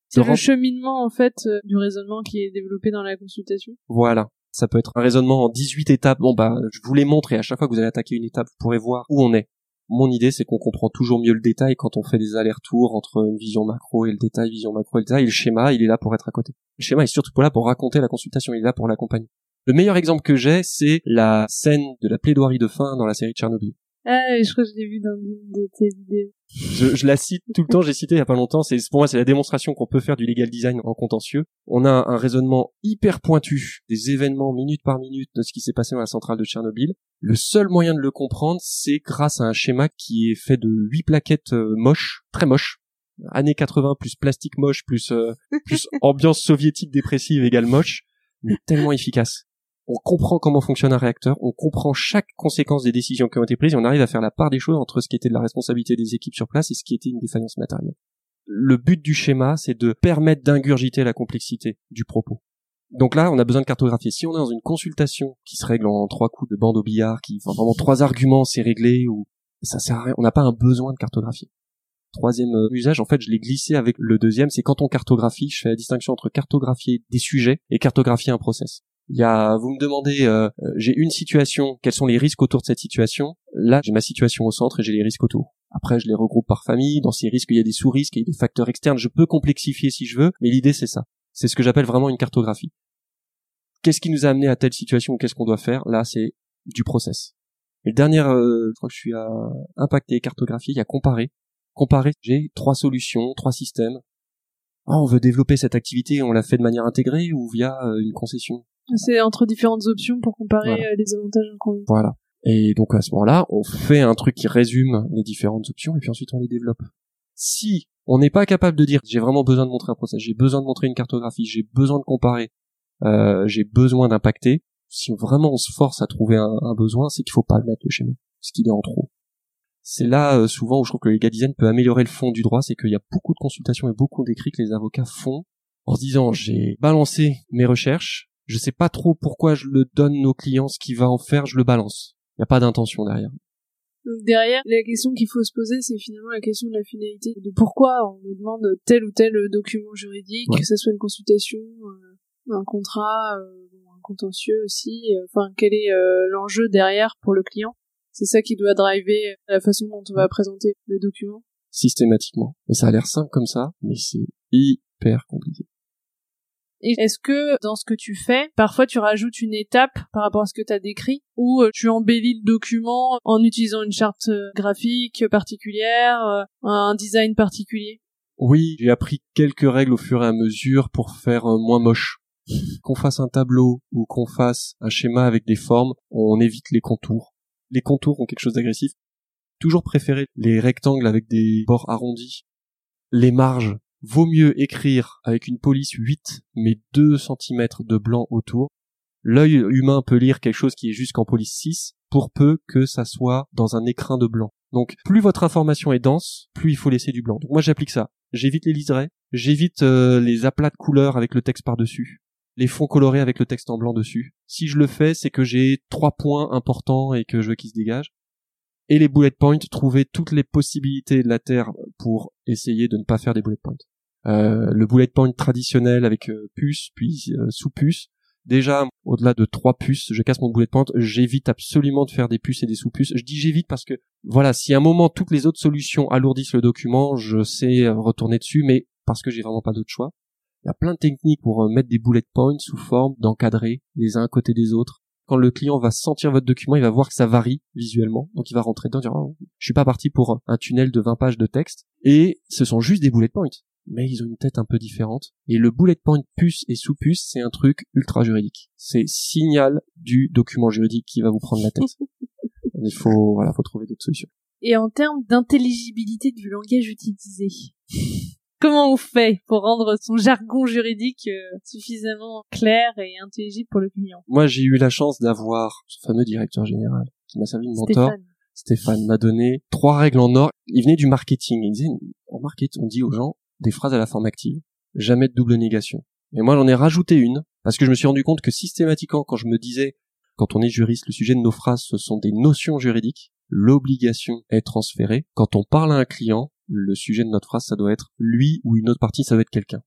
C'est le cheminement en fait euh, du raisonnement qui est développé dans la consultation. Voilà. Ça peut être un raisonnement en 18 étapes. Bon bah, je vous les montre et à chaque fois que vous allez attaquer une étape, vous pourrez voir où on est. Mon idée, c'est qu'on comprend toujours mieux le détail quand on fait des allers-retours entre une vision macro et le détail, vision macro et le détail. Et le schéma, il est là pour être à côté. Le schéma est surtout pas là pour raconter la consultation, il est là pour l'accompagner. Le meilleur exemple que j'ai, c'est la scène de la plaidoirie de fin dans la série Tchernobyl. Ah, je crois que je l'ai vu dans une de tes vidéos. Je, je la cite tout le temps, j'ai cité il y a pas longtemps, c'est pour moi c'est la démonstration qu'on peut faire du legal design en contentieux. On a un raisonnement hyper pointu des événements minute par minute de ce qui s'est passé dans la centrale de Tchernobyl. Le seul moyen de le comprendre, c'est grâce à un schéma qui est fait de huit plaquettes euh, moches, très moches, années 80 plus plastique moche plus euh, plus ambiance soviétique dépressive égale moche, mais tellement efficace on comprend comment fonctionne un réacteur, on comprend chaque conséquence des décisions qui ont été prises et on arrive à faire la part des choses entre ce qui était de la responsabilité des équipes sur place et ce qui était une défaillance matérielle. Le but du schéma, c'est de permettre d'ingurgiter la complexité du propos. Donc là, on a besoin de cartographier. Si on est dans une consultation qui se règle en trois coups de bande au billard, qui, enfin, vraiment trois arguments, c'est réglé, ou ça sert à rien. On n'a pas un besoin de cartographier. Troisième euh, usage, en fait, je l'ai glissé avec le deuxième, c'est quand on cartographie, je fais la distinction entre cartographier des sujets et cartographier un process. Il y a, vous me demandez, euh, euh, j'ai une situation, quels sont les risques autour de cette situation? Là, j'ai ma situation au centre et j'ai les risques autour. Après, je les regroupe par famille. Dans ces risques, il y a des sous-risques, il y a des facteurs externes. Je peux complexifier si je veux, mais l'idée, c'est ça. C'est ce que j'appelle vraiment une cartographie. Qu'est-ce qui nous a amené à telle situation qu'est-ce qu'on doit faire? Là, c'est du process. Et le dernier, euh, je crois que je suis à impacter, cartographier, il y a comparer. Comparer, j'ai trois solutions, trois systèmes. Ah, on veut développer cette activité, on l'a fait de manière intégrée ou via une concession? C'est entre différentes options pour comparer euh, les avantages et inconvénients. Voilà. Et donc à ce moment-là, on fait un truc qui résume les différentes options et puis ensuite on les développe. Si on n'est pas capable de dire j'ai vraiment besoin de montrer un process, j'ai besoin de montrer une cartographie, j'ai besoin de comparer, euh, j'ai besoin d'impacter, si vraiment on se force à trouver un, besoin, c'est qu'il faut pas le mettre le schéma. ce qu'il est en trop. C'est là euh, souvent où je trouve que le legal design peut améliorer le fond du droit, c'est qu'il y a beaucoup de consultations et beaucoup d'écrits que les avocats font en se disant j'ai balancé mes recherches, je sais pas trop pourquoi je le donne aux clients, ce qu'il va en faire, je le balance. Il n'y a pas d'intention derrière. Donc derrière, la question qu'il faut se poser, c'est finalement la question de la finalité, de pourquoi on nous demande tel ou tel document juridique, que ce soit une consultation, euh, un contrat, euh, un contentieux aussi. Euh, enfin, quel est l'enjeu derrière pour le client? C'est ça qui doit driver la façon dont on va présenter le document? Systématiquement. Et ça a l'air simple comme ça, mais c'est hyper compliqué. Et est-ce que dans ce que tu fais, parfois tu rajoutes une étape par rapport à ce que tu as décrit? Ou euh, tu embellis le document en utilisant une charte euh, graphique particulière, euh, un design particulier? Oui, j'ai appris quelques règles au fur et à mesure pour faire moins moche. qu'on fasse un tableau ou qu'on fasse un schéma avec des formes, on évite les contours. Les contours ont quelque chose d'agressif. Toujours préférer les rectangles avec des bords arrondis. Les marges, Vaut mieux écrire avec une police 8 mais 2 cm de blanc autour. L'œil humain peut lire quelque chose qui est jusqu'en police 6 pour peu que ça soit dans un écrin de blanc. Donc plus votre information est dense, plus il faut laisser du blanc. Donc moi j'applique ça. J'évite les liserés, j'évite euh, les aplats de couleurs avec le texte par-dessus, les fonds colorés avec le texte en blanc dessus. Si je le fais, c'est que j'ai trois points importants et que je veux qu'ils se dégagent. Et les bullet points, trouver toutes les possibilités de la Terre pour essayer de ne pas faire des bullet points. Euh, le bullet point traditionnel avec euh, puce puis euh, sous puce. Déjà, au-delà de trois puces, je casse mon bullet point. J'évite absolument de faire des puces et des sous-puces. Je dis j'évite parce que, voilà, si à un moment toutes les autres solutions alourdissent le document, je sais retourner dessus, mais parce que j'ai vraiment pas d'autre choix. Il y a plein de techniques pour mettre des bullet points sous forme d'encadrer les uns à côté des autres. Quand le client va sentir votre document, il va voir que ça varie visuellement. Donc il va rentrer dedans dire, oh, je suis pas parti pour un tunnel de 20 pages de texte. Et ce sont juste des bullet points mais ils ont une tête un peu différente. Et le bullet point puce et sous puce, c'est un truc ultra juridique. C'est signal du document juridique qui va vous prendre la tête. Il faut, voilà, faut trouver d'autres solutions. Et en termes d'intelligibilité du langage utilisé, comment on fait pour rendre son jargon juridique euh, suffisamment clair et intelligible pour le client? Moi, j'ai eu la chance d'avoir ce fameux directeur général qui m'a servi de mentor. Stéphane. Stéphane m'a donné trois règles en or. Il venait du marketing. Il disait, en marketing, on dit aux gens, des phrases à la forme active, jamais de double négation. Et moi j'en ai rajouté une, parce que je me suis rendu compte que systématiquement quand je me disais, quand on est juriste, le sujet de nos phrases ce sont des notions juridiques, l'obligation est transférée. Quand on parle à un client, le sujet de notre phrase ça doit être lui ou une autre partie, ça doit être quelqu'un.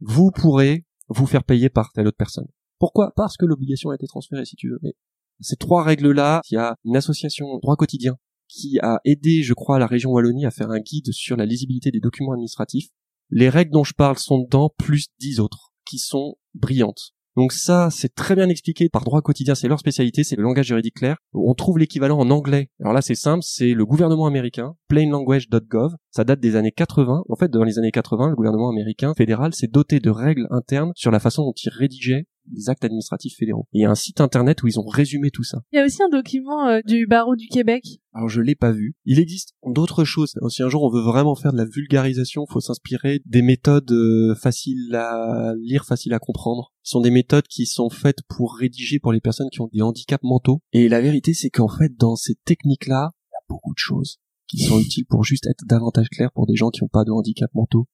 Vous pourrez vous faire payer par telle autre personne. Pourquoi? Parce que l'obligation a été transférée si tu veux. Mais ces trois règles-là, il y a une association droit quotidien qui a aidé, je crois, la région Wallonie à faire un guide sur la lisibilité des documents administratifs. Les règles dont je parle sont dedans, plus dix autres, qui sont brillantes. Donc ça, c'est très bien expliqué par droit quotidien, c'est leur spécialité, c'est le langage juridique clair. On trouve l'équivalent en anglais. Alors là, c'est simple, c'est le gouvernement américain, plainlanguage.gov. Ça date des années 80. En fait, dans les années 80, le gouvernement américain fédéral s'est doté de règles internes sur la façon dont il rédigeait des actes administratifs fédéraux. il y a un site internet où ils ont résumé tout ça. Il y a aussi un document euh, du barreau du Québec. Alors je l'ai pas vu. Il existe d'autres choses. Si un jour on veut vraiment faire de la vulgarisation, faut s'inspirer des méthodes euh, faciles à lire, faciles à comprendre. Ce sont des méthodes qui sont faites pour rédiger pour les personnes qui ont des handicaps mentaux. Et la vérité c'est qu'en fait dans ces techniques-là, il y a beaucoup de choses qui sont utiles pour juste être davantage clair pour des gens qui n'ont pas de handicap mentaux.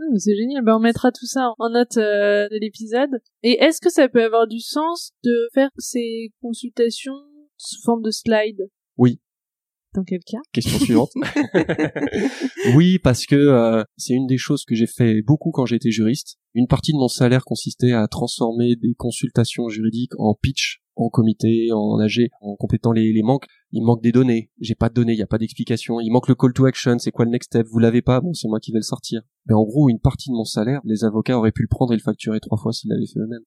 Ah, c'est génial. Ben, on mettra tout ça en note euh, de l'épisode. Et est-ce que ça peut avoir du sens de faire ces consultations sous forme de slide Oui. Dans quel cas? Question suivante. oui, parce que euh, c'est une des choses que j'ai fait beaucoup quand j'étais juriste. Une partie de mon salaire consistait à transformer des consultations juridiques en pitch en comité, en AG, en complétant les, les manques. Il manque des données. J'ai pas de données, il y a pas d'explication. Il manque le call to action, c'est quoi le next step? Vous l'avez pas? Bon, c'est moi qui vais le sortir. Mais en gros, une partie de mon salaire, les avocats auraient pu le prendre et le facturer trois fois s'ils l'avaient fait eux-mêmes.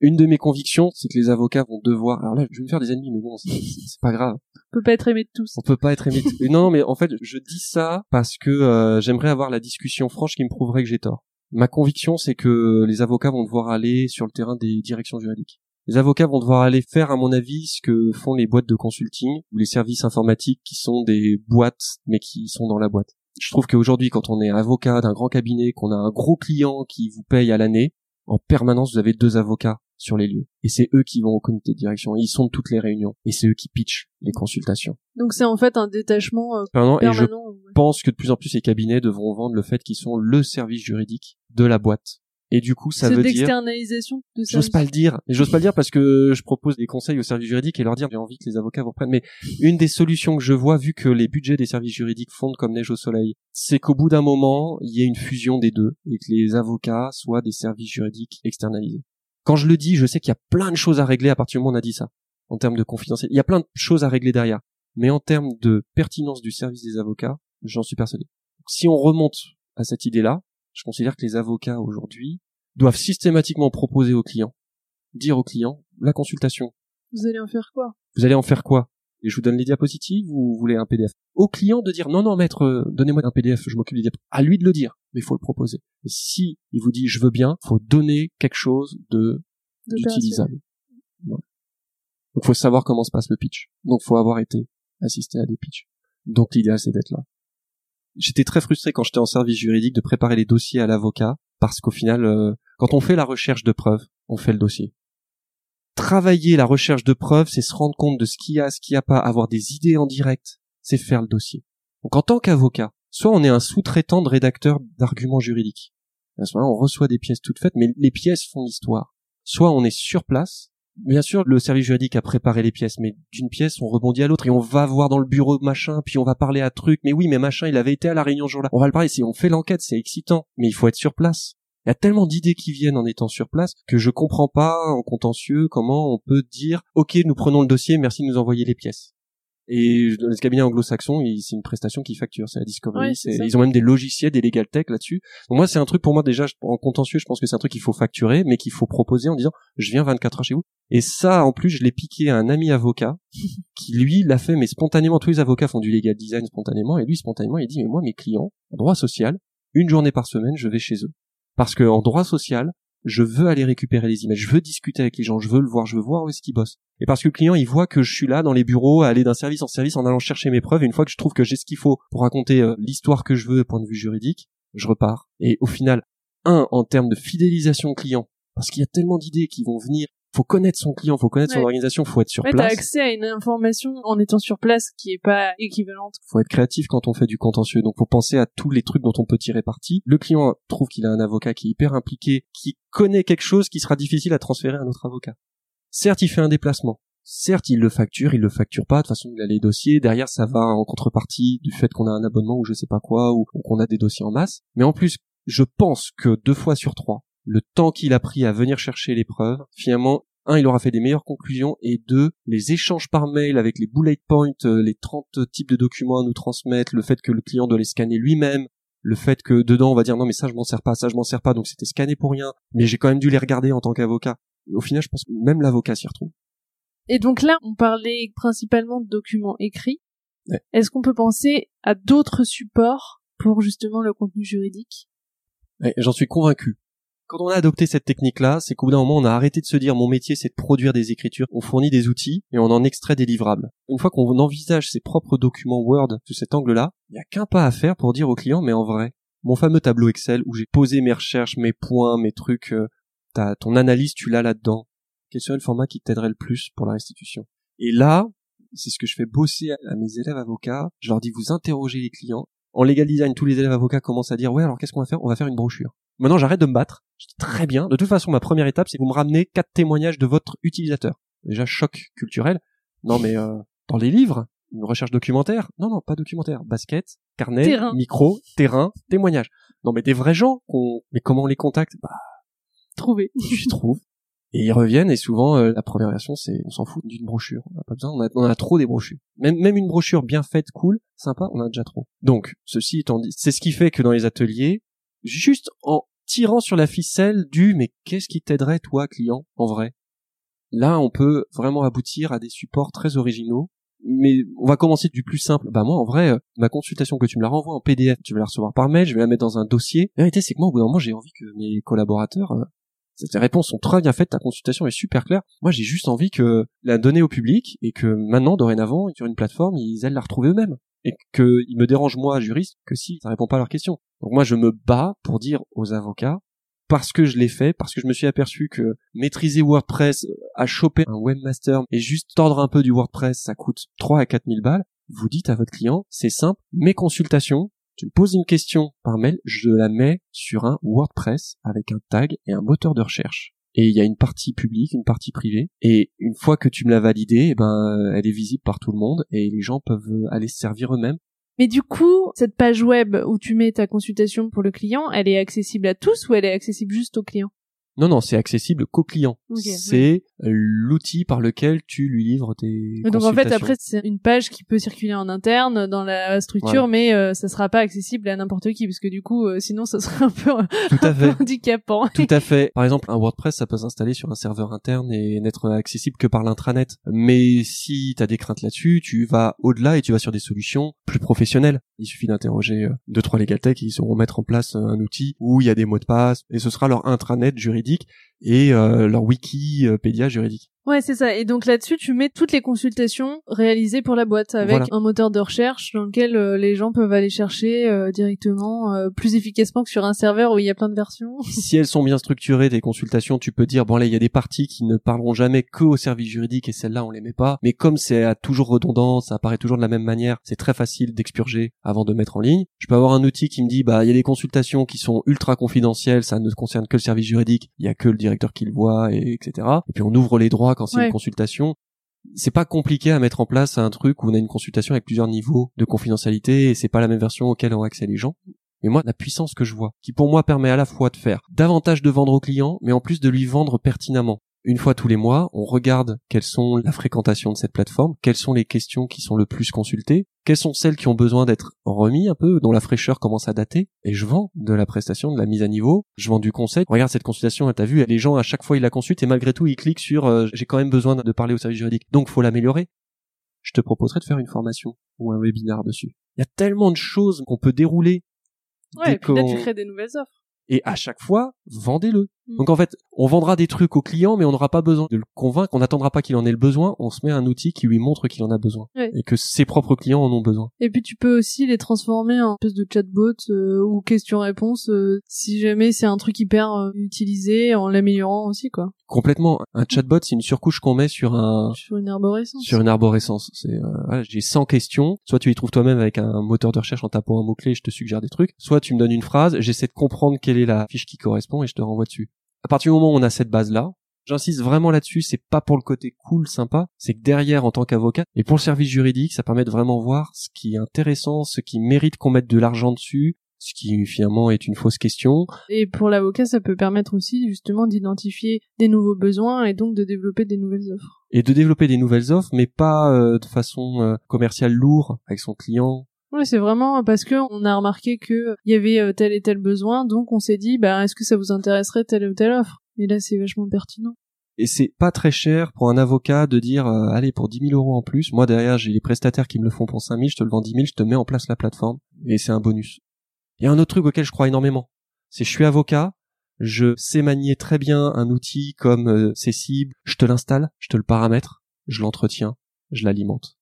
Une de mes convictions, c'est que les avocats vont devoir. Alors là, je vais me faire des ennemis, mais bon, c'est pas grave. On peut pas être aimé de tous. On peut pas être aimé de tous. non, mais en fait, je dis ça parce que euh, j'aimerais avoir la discussion franche qui me prouverait que j'ai tort. Ma conviction, c'est que les avocats vont devoir aller sur le terrain des directions juridiques. Les avocats vont devoir aller faire, à mon avis, ce que font les boîtes de consulting ou les services informatiques qui sont des boîtes, mais qui sont dans la boîte. Je trouve qu'aujourd'hui, quand on est avocat d'un grand cabinet, qu'on a un gros client qui vous paye à l'année, en permanence, vous avez deux avocats sur les lieux. Et c'est eux qui vont au comité de direction. ils sont de toutes les réunions. Et c'est eux qui pitchent les consultations. Donc c'est en fait un détachement euh, Permanent. Et je ouais. pense que de plus en plus les cabinets devront vendre le fait qu'ils sont le service juridique de la boîte. Et du coup, ça veut dire d'externalisation de J'ose service. pas le dire. J'ose pas le dire parce que je propose des conseils aux services juridiques et leur dire j'ai envie que les avocats vous reprennent. Mais une des solutions que je vois, vu que les budgets des services juridiques fondent comme neige au soleil, c'est qu'au bout d'un moment, il y ait une fusion des deux et que les avocats soient des services juridiques externalisés. Quand je le dis, je sais qu'il y a plein de choses à régler à partir du moment où on a dit ça. En termes de confidentialité, il y a plein de choses à régler derrière. Mais en termes de pertinence du service des avocats, j'en suis persuadé. Si on remonte à cette idée-là, je considère que les avocats aujourd'hui doivent systématiquement proposer aux clients, dire aux clients, la consultation, Vous allez en faire quoi? Vous allez en faire quoi? Et je vous donne les diapositives ou vous voulez un PDF Au client de dire, non, non, maître, euh, donnez-moi un PDF, je m'occupe des diapositives. À lui de le dire, mais il faut le proposer. Et si il vous dit, je veux bien, faut donner quelque chose de d'utilisable. Voilà. Donc faut savoir comment se passe le pitch. Donc faut avoir été assisté à des pitchs. Donc l'idéal c'est d'être là. J'étais très frustré quand j'étais en service juridique de préparer les dossiers à l'avocat parce qu'au final, euh, quand on fait la recherche de preuves, on fait le dossier. Travailler la recherche de preuves, c'est se rendre compte de ce qu'il y a, ce qu'il n'y a pas, avoir des idées en direct, c'est faire le dossier. Donc en tant qu'avocat, soit on est un sous-traitant de rédacteur d'arguments juridiques. À ce on reçoit des pièces toutes faites, mais les pièces font l'histoire. Soit on est sur place, Bien sûr, le service juridique a préparé les pièces, mais d'une pièce, on rebondit à l'autre et on va voir dans le bureau machin, puis on va parler à truc. Mais oui, mais machin, il avait été à la réunion ce jour-là. On va le parler, si on fait l'enquête, c'est excitant, mais il faut être sur place. Il y a tellement d'idées qui viennent en étant sur place que je comprends pas en contentieux comment on peut dire OK, nous prenons le dossier, merci de nous envoyer les pièces. Et dans les cabinets anglo-saxons, c'est une prestation qui facture, c'est la Discovery, Ouais, ils ont même des logiciels, des legal tech là-dessus. Donc moi, c'est un truc pour moi déjà en contentieux, je pense que c'est un truc qu'il faut facturer, mais qu'il faut proposer en disant je viens 24 heures chez vous. Et ça, en plus, je l'ai piqué à un ami avocat qui lui l'a fait, mais spontanément. Tous les avocats font du legal design spontanément, et lui spontanément, il dit mais moi mes clients en droit social, une journée par semaine, je vais chez eux parce que en droit social, je veux aller récupérer les images, je veux discuter avec les gens, je veux le voir, je veux voir où est-ce qu'ils bossent. Et parce que le client, il voit que je suis là dans les bureaux, à aller d'un service en service en allant chercher mes preuves. Et une fois que je trouve que j'ai ce qu'il faut pour raconter euh, l'histoire que je veux, point de vue juridique, je repars. Et au final, un, en termes de fidélisation client, parce qu'il y a tellement d'idées qui vont venir. Faut connaître son client, faut connaître son organisation, faut être sur Ouais, t'as place. accès à une information en étant sur place qui est pas équivalente. faut être créatif quand on fait du contentieux. Donc faut penser à tous les trucs dont on peut tirer parti. Le client trouve qu'il a un avocat qui est hyper impliqué, qui connaît quelque chose qui sera difficile à transférer à un autre avocat. Certes, il fait un déplacement. Certes, il le facture, il le facture pas. De toute façon, il a les dossiers. Derrière, ça va en contrepartie du fait qu'on a un abonnement ou je sais pas quoi, ou qu'on a des dossiers en masse. Mais en plus, je pense que deux fois sur trois, le temps qu'il a pris à venir chercher les preuves, finalement, un, il aura fait des meilleures conclusions, et deux, les échanges par mail avec les bullet points, euh, les 30 types de documents à nous transmettre, le fait que le client doit les scanner lui-même, le fait que dedans on va dire non mais ça je m'en sers pas, ça je m'en sers pas, donc c'était scanné pour rien, mais j'ai quand même dû les regarder en tant qu'avocat. Au final, je pense que même l'avocat s'y retrouve. Et donc là, on parlait principalement de documents écrits. Ouais. Est-ce qu'on peut penser à d'autres supports pour justement le contenu juridique? J'en suis convaincu. Quand on a adopté cette technique-là, c'est qu'au bout d'un moment, on a arrêté de se dire mon métier c'est de produire des écritures, on fournit des outils et on en extrait des livrables. Une fois qu'on envisage ses propres documents Word sous cet angle-là, il n'y a qu'un pas à faire pour dire au client mais en vrai, mon fameux tableau Excel où j'ai posé mes recherches, mes points, mes trucs, euh, ton analyse, tu l'as là-dedans. Quel serait le format qui t'aiderait le plus pour la restitution? Et là, c'est ce que je fais bosser à mes élèves avocats. Je leur dis vous interrogez les clients. En legal design, tous les élèves avocats commencent à dire ouais alors qu'est-ce qu'on va faire? On va faire une brochure. Maintenant j'arrête de me battre. Je dis très bien. De toute façon ma première étape c'est vous me ramenez quatre témoignages de votre utilisateur. Déjà choc culturel. Non mais euh, dans les livres, une recherche documentaire? Non non pas documentaire. Basket, carnet, Terrain. micro, terrain, témoignage. Non mais des vrais gens. qu'on- Mais comment on les contacte? Bah Trouver. tu trouves. Et ils reviennent et souvent euh, la première version c'est on s'en fout d'une brochure. On a pas besoin, on a, on a trop des brochures. Même même une brochure bien faite, cool, sympa, on a déjà trop. Donc ceci étant dit, c'est ce qui fait que dans les ateliers, juste en tirant sur la ficelle du mais qu'est-ce qui t'aiderait toi client en vrai? Là, on peut vraiment aboutir à des supports très originaux. Mais on va commencer du plus simple. Bah moi, en vrai, euh, ma consultation que tu me la renvoies en PDF, tu vas la recevoir par mail, je vais la mettre dans un dossier. La vérité, c'est que moi, au bout d'un moment, j'ai envie que mes collaborateurs euh, ces réponses sont très bien faites, ta consultation est super claire. Moi, j'ai juste envie que la donner au public et que maintenant, dorénavant, sur une plateforme, ils aillent la retrouver eux-mêmes. Et qu'ils me dérangent, moi, juriste, que si ça répond pas à leurs questions. Donc moi, je me bats pour dire aux avocats, parce que je l'ai fait, parce que je me suis aperçu que maîtriser WordPress, à choper un webmaster et juste tordre un peu du WordPress, ça coûte 3 à 4 000 balles. Vous dites à votre client, c'est simple, mes consultations, tu me poses une question par mail, je la mets sur un WordPress avec un tag et un moteur de recherche. Et il y a une partie publique, une partie privée. Et une fois que tu me l'as validée, eh ben, elle est visible par tout le monde et les gens peuvent aller se servir eux-mêmes. Mais du coup, cette page web où tu mets ta consultation pour le client, elle est accessible à tous ou elle est accessible juste aux clients? Non, non, c'est accessible qu'au client. C'est l'outil par lequel tu lui livres tes Donc en fait, après, c'est une page qui peut circuler en interne dans la structure, Voilà. mais euh, ça sera pas accessible à n'importe qui, parce que du coup, euh, sinon, ça serait un peu, Tout à peu fait. handicapant. Tout à fait. Par exemple, un WordPress, ça peut s'installer sur un serveur interne et n'être accessible que par l'intranet. Mais si tu as des craintes là-dessus, tu vas au-delà et tu vas sur des solutions plus professionnelles. Il suffit d'interroger euh, deux, trois legal tech et ils sauront mettre en place euh, un outil où il y a des mots de passe et ce sera leur intranet juridique et euh, leur Wikipédia juridique. Ouais, c'est ça. Et donc là-dessus, tu mets toutes les consultations réalisées pour la boîte avec Voilà. un moteur de recherche dans lequel euh, les gens peuvent aller chercher euh, directement euh, plus efficacement que sur un serveur où il y a plein de versions. si elles sont bien structurées, tes consultations, tu peux dire bon là il y a des parties qui ne parleront jamais que au service juridique et celles-là on les met pas. Mais comme c'est toujours redondant, ça apparaît toujours de la même manière, c'est très facile d'expurger avant de mettre en ligne. Je peux avoir un outil qui me dit bah il y a des consultations qui sont ultra confidentielles, ça ne concerne que le service juridique, il y a que le directeur qui le voit et etc. Et puis on ouvre les droits quand c'est Ouais. une consultation. C'est pas compliqué à mettre en place un truc où on a une consultation avec plusieurs niveaux de confidentialité et c'est pas la même version auquel ont accès les gens. Mais moi, la puissance que je vois, qui pour moi permet à la fois de faire davantage de vendre au client, mais en plus de lui vendre pertinemment. Une fois tous les mois, on regarde quelles sont la fréquentation de cette plateforme, quelles sont les questions qui sont le plus consultées, quelles sont celles qui ont besoin d'être remis un peu, dont la fraîcheur commence à dater, et je vends de la prestation, de la mise à niveau, je vends du conseil. Regarde cette consultation, t'as vu, les gens à chaque fois ils la consultent et malgré tout ils cliquent sur euh, j'ai quand même besoin de parler au service juridique, donc faut l'améliorer. Je te proposerai de faire une formation ou un webinaire dessus. Il y a tellement de choses qu'on peut dérouler Ouais, dès et puis là, qu'on- tu crées des nouvelles offres. et à chaque fois, vendez-le. Mm. Donc en fait, on vendra des trucs au client, mais on n'aura pas besoin de le convaincre, on n'attendra pas qu'il en ait le besoin, on se met un outil qui lui montre qu'il en a besoin. Ouais. Et que ses propres clients en ont besoin. Et puis tu peux aussi les transformer en espèce de chatbot euh, ou question-réponse euh, si jamais c'est un truc hyper euh, utilisé en l'améliorant aussi quoi. Complètement. Un chatbot, c'est une surcouche qu'on met sur un, Sur une arborescence. sur une arborescence. C'est, euh, voilà, j'ai 100 questions. Soit tu les trouves toi-même avec un moteur de recherche en tapant un mot-clé, je te suggère des trucs. Soit tu me donnes une phrase, j'essaie de comprendre quelle est la fiche qui correspond et je te renvoie dessus. À partir du moment où on a cette base-là, J'insiste vraiment là-dessus, c'est pas pour le côté cool, sympa, c'est que derrière, en tant qu'avocat, et pour le service juridique, ça permet de vraiment voir ce qui est intéressant, ce qui mérite qu'on mette de l'argent dessus, ce qui finalement est une fausse question. Et pour l'avocat, ça peut permettre aussi justement d'identifier des nouveaux besoins et donc de développer des nouvelles offres. Et de développer des nouvelles offres, mais pas euh, de façon euh, commerciale lourde avec son client. Ouais, c'est vraiment parce que on a remarqué que il y avait euh, tel et tel besoin, donc on s'est dit, bah, est-ce que ça vous intéresserait telle ou telle offre? Et là, c'est vachement pertinent. Et c'est pas très cher pour un avocat de dire, euh, allez, pour 10 000 euros en plus, moi derrière j'ai les prestataires qui me le font pour 5 000, je te le vends 10 000, je te mets en place la plateforme, et c'est un bonus. Il y a un autre truc auquel je crois énormément, c'est je suis avocat, je sais manier très bien un outil comme euh, c'est cible, je te l'installe, je te le paramètre, je l'entretiens, je l'alimente.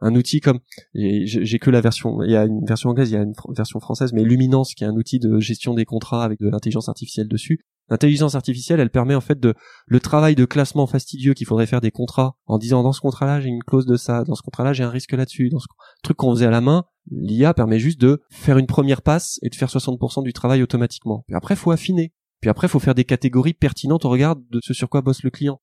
Un outil comme, j'ai que la version, il y a une version anglaise, il y a une version française, mais Luminance qui est un outil de gestion des contrats avec de l'intelligence artificielle dessus. L'intelligence artificielle, elle permet en fait de le travail de classement fastidieux qu'il faudrait faire des contrats en disant dans ce contrat-là j'ai une clause de ça, dans ce contrat-là j'ai un risque là-dessus, dans ce truc qu'on faisait à la main, l'IA permet juste de faire une première passe et de faire 60% du travail automatiquement. Puis après faut affiner. Puis après faut faire des catégories pertinentes au regard de ce sur quoi bosse le client.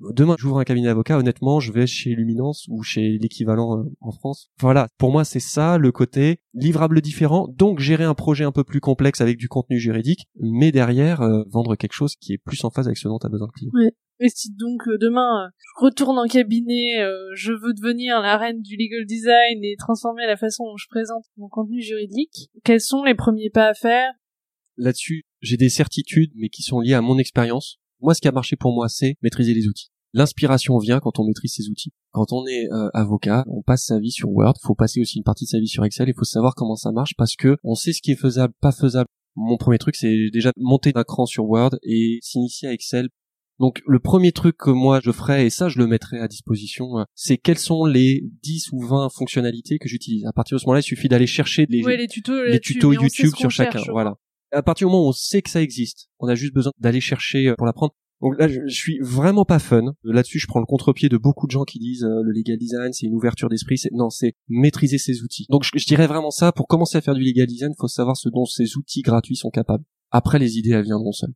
Demain, j'ouvre un cabinet d'avocat, honnêtement, je vais chez Luminance ou chez l'équivalent euh, en France. Voilà, pour moi, c'est ça le côté livrable différent, donc gérer un projet un peu plus complexe avec du contenu juridique, mais derrière, euh, vendre quelque chose qui est plus en phase avec ce dont a besoin le client. Et si donc euh, demain euh, je retourne en cabinet, euh, je veux devenir la reine du legal design et transformer la façon dont je présente mon contenu juridique, quels sont les premiers pas à faire? Là-dessus, j'ai des certitudes, mais qui sont liées à mon expérience. Moi, ce qui a marché pour moi, c'est maîtriser les outils. L'inspiration vient quand on maîtrise ces outils. Quand on est euh, avocat, on passe sa vie sur Word, faut passer aussi une partie de sa vie sur Excel, il faut savoir comment ça marche parce que on sait ce qui est faisable, pas faisable. Mon premier truc, c'est déjà monter d'un cran sur Word et s'initier à Excel. Donc le premier truc que moi je ferais, et ça je le mettrai à disposition, euh, c'est quelles sont les 10 ou 20 fonctionnalités que j'utilise. À partir de ce moment-là, il suffit d'aller chercher les, Ouais, les tutos, les YouTube sur chacun. cherche, Voilà. À partir du moment où on sait que ça existe, on a juste besoin d'aller chercher euh, pour l'apprendre. Donc là, je suis vraiment pas fun. Là-dessus, je prends le contre-pied de beaucoup de gens qui disent euh, le legal design, c'est une ouverture d'esprit. C'est non, c'est maîtriser ses outils. Donc je, dirais vraiment ça. Pour commencer à faire du legal design, il faut savoir ce dont ces outils gratuits sont capables. Après, les idées, elles viendront seules.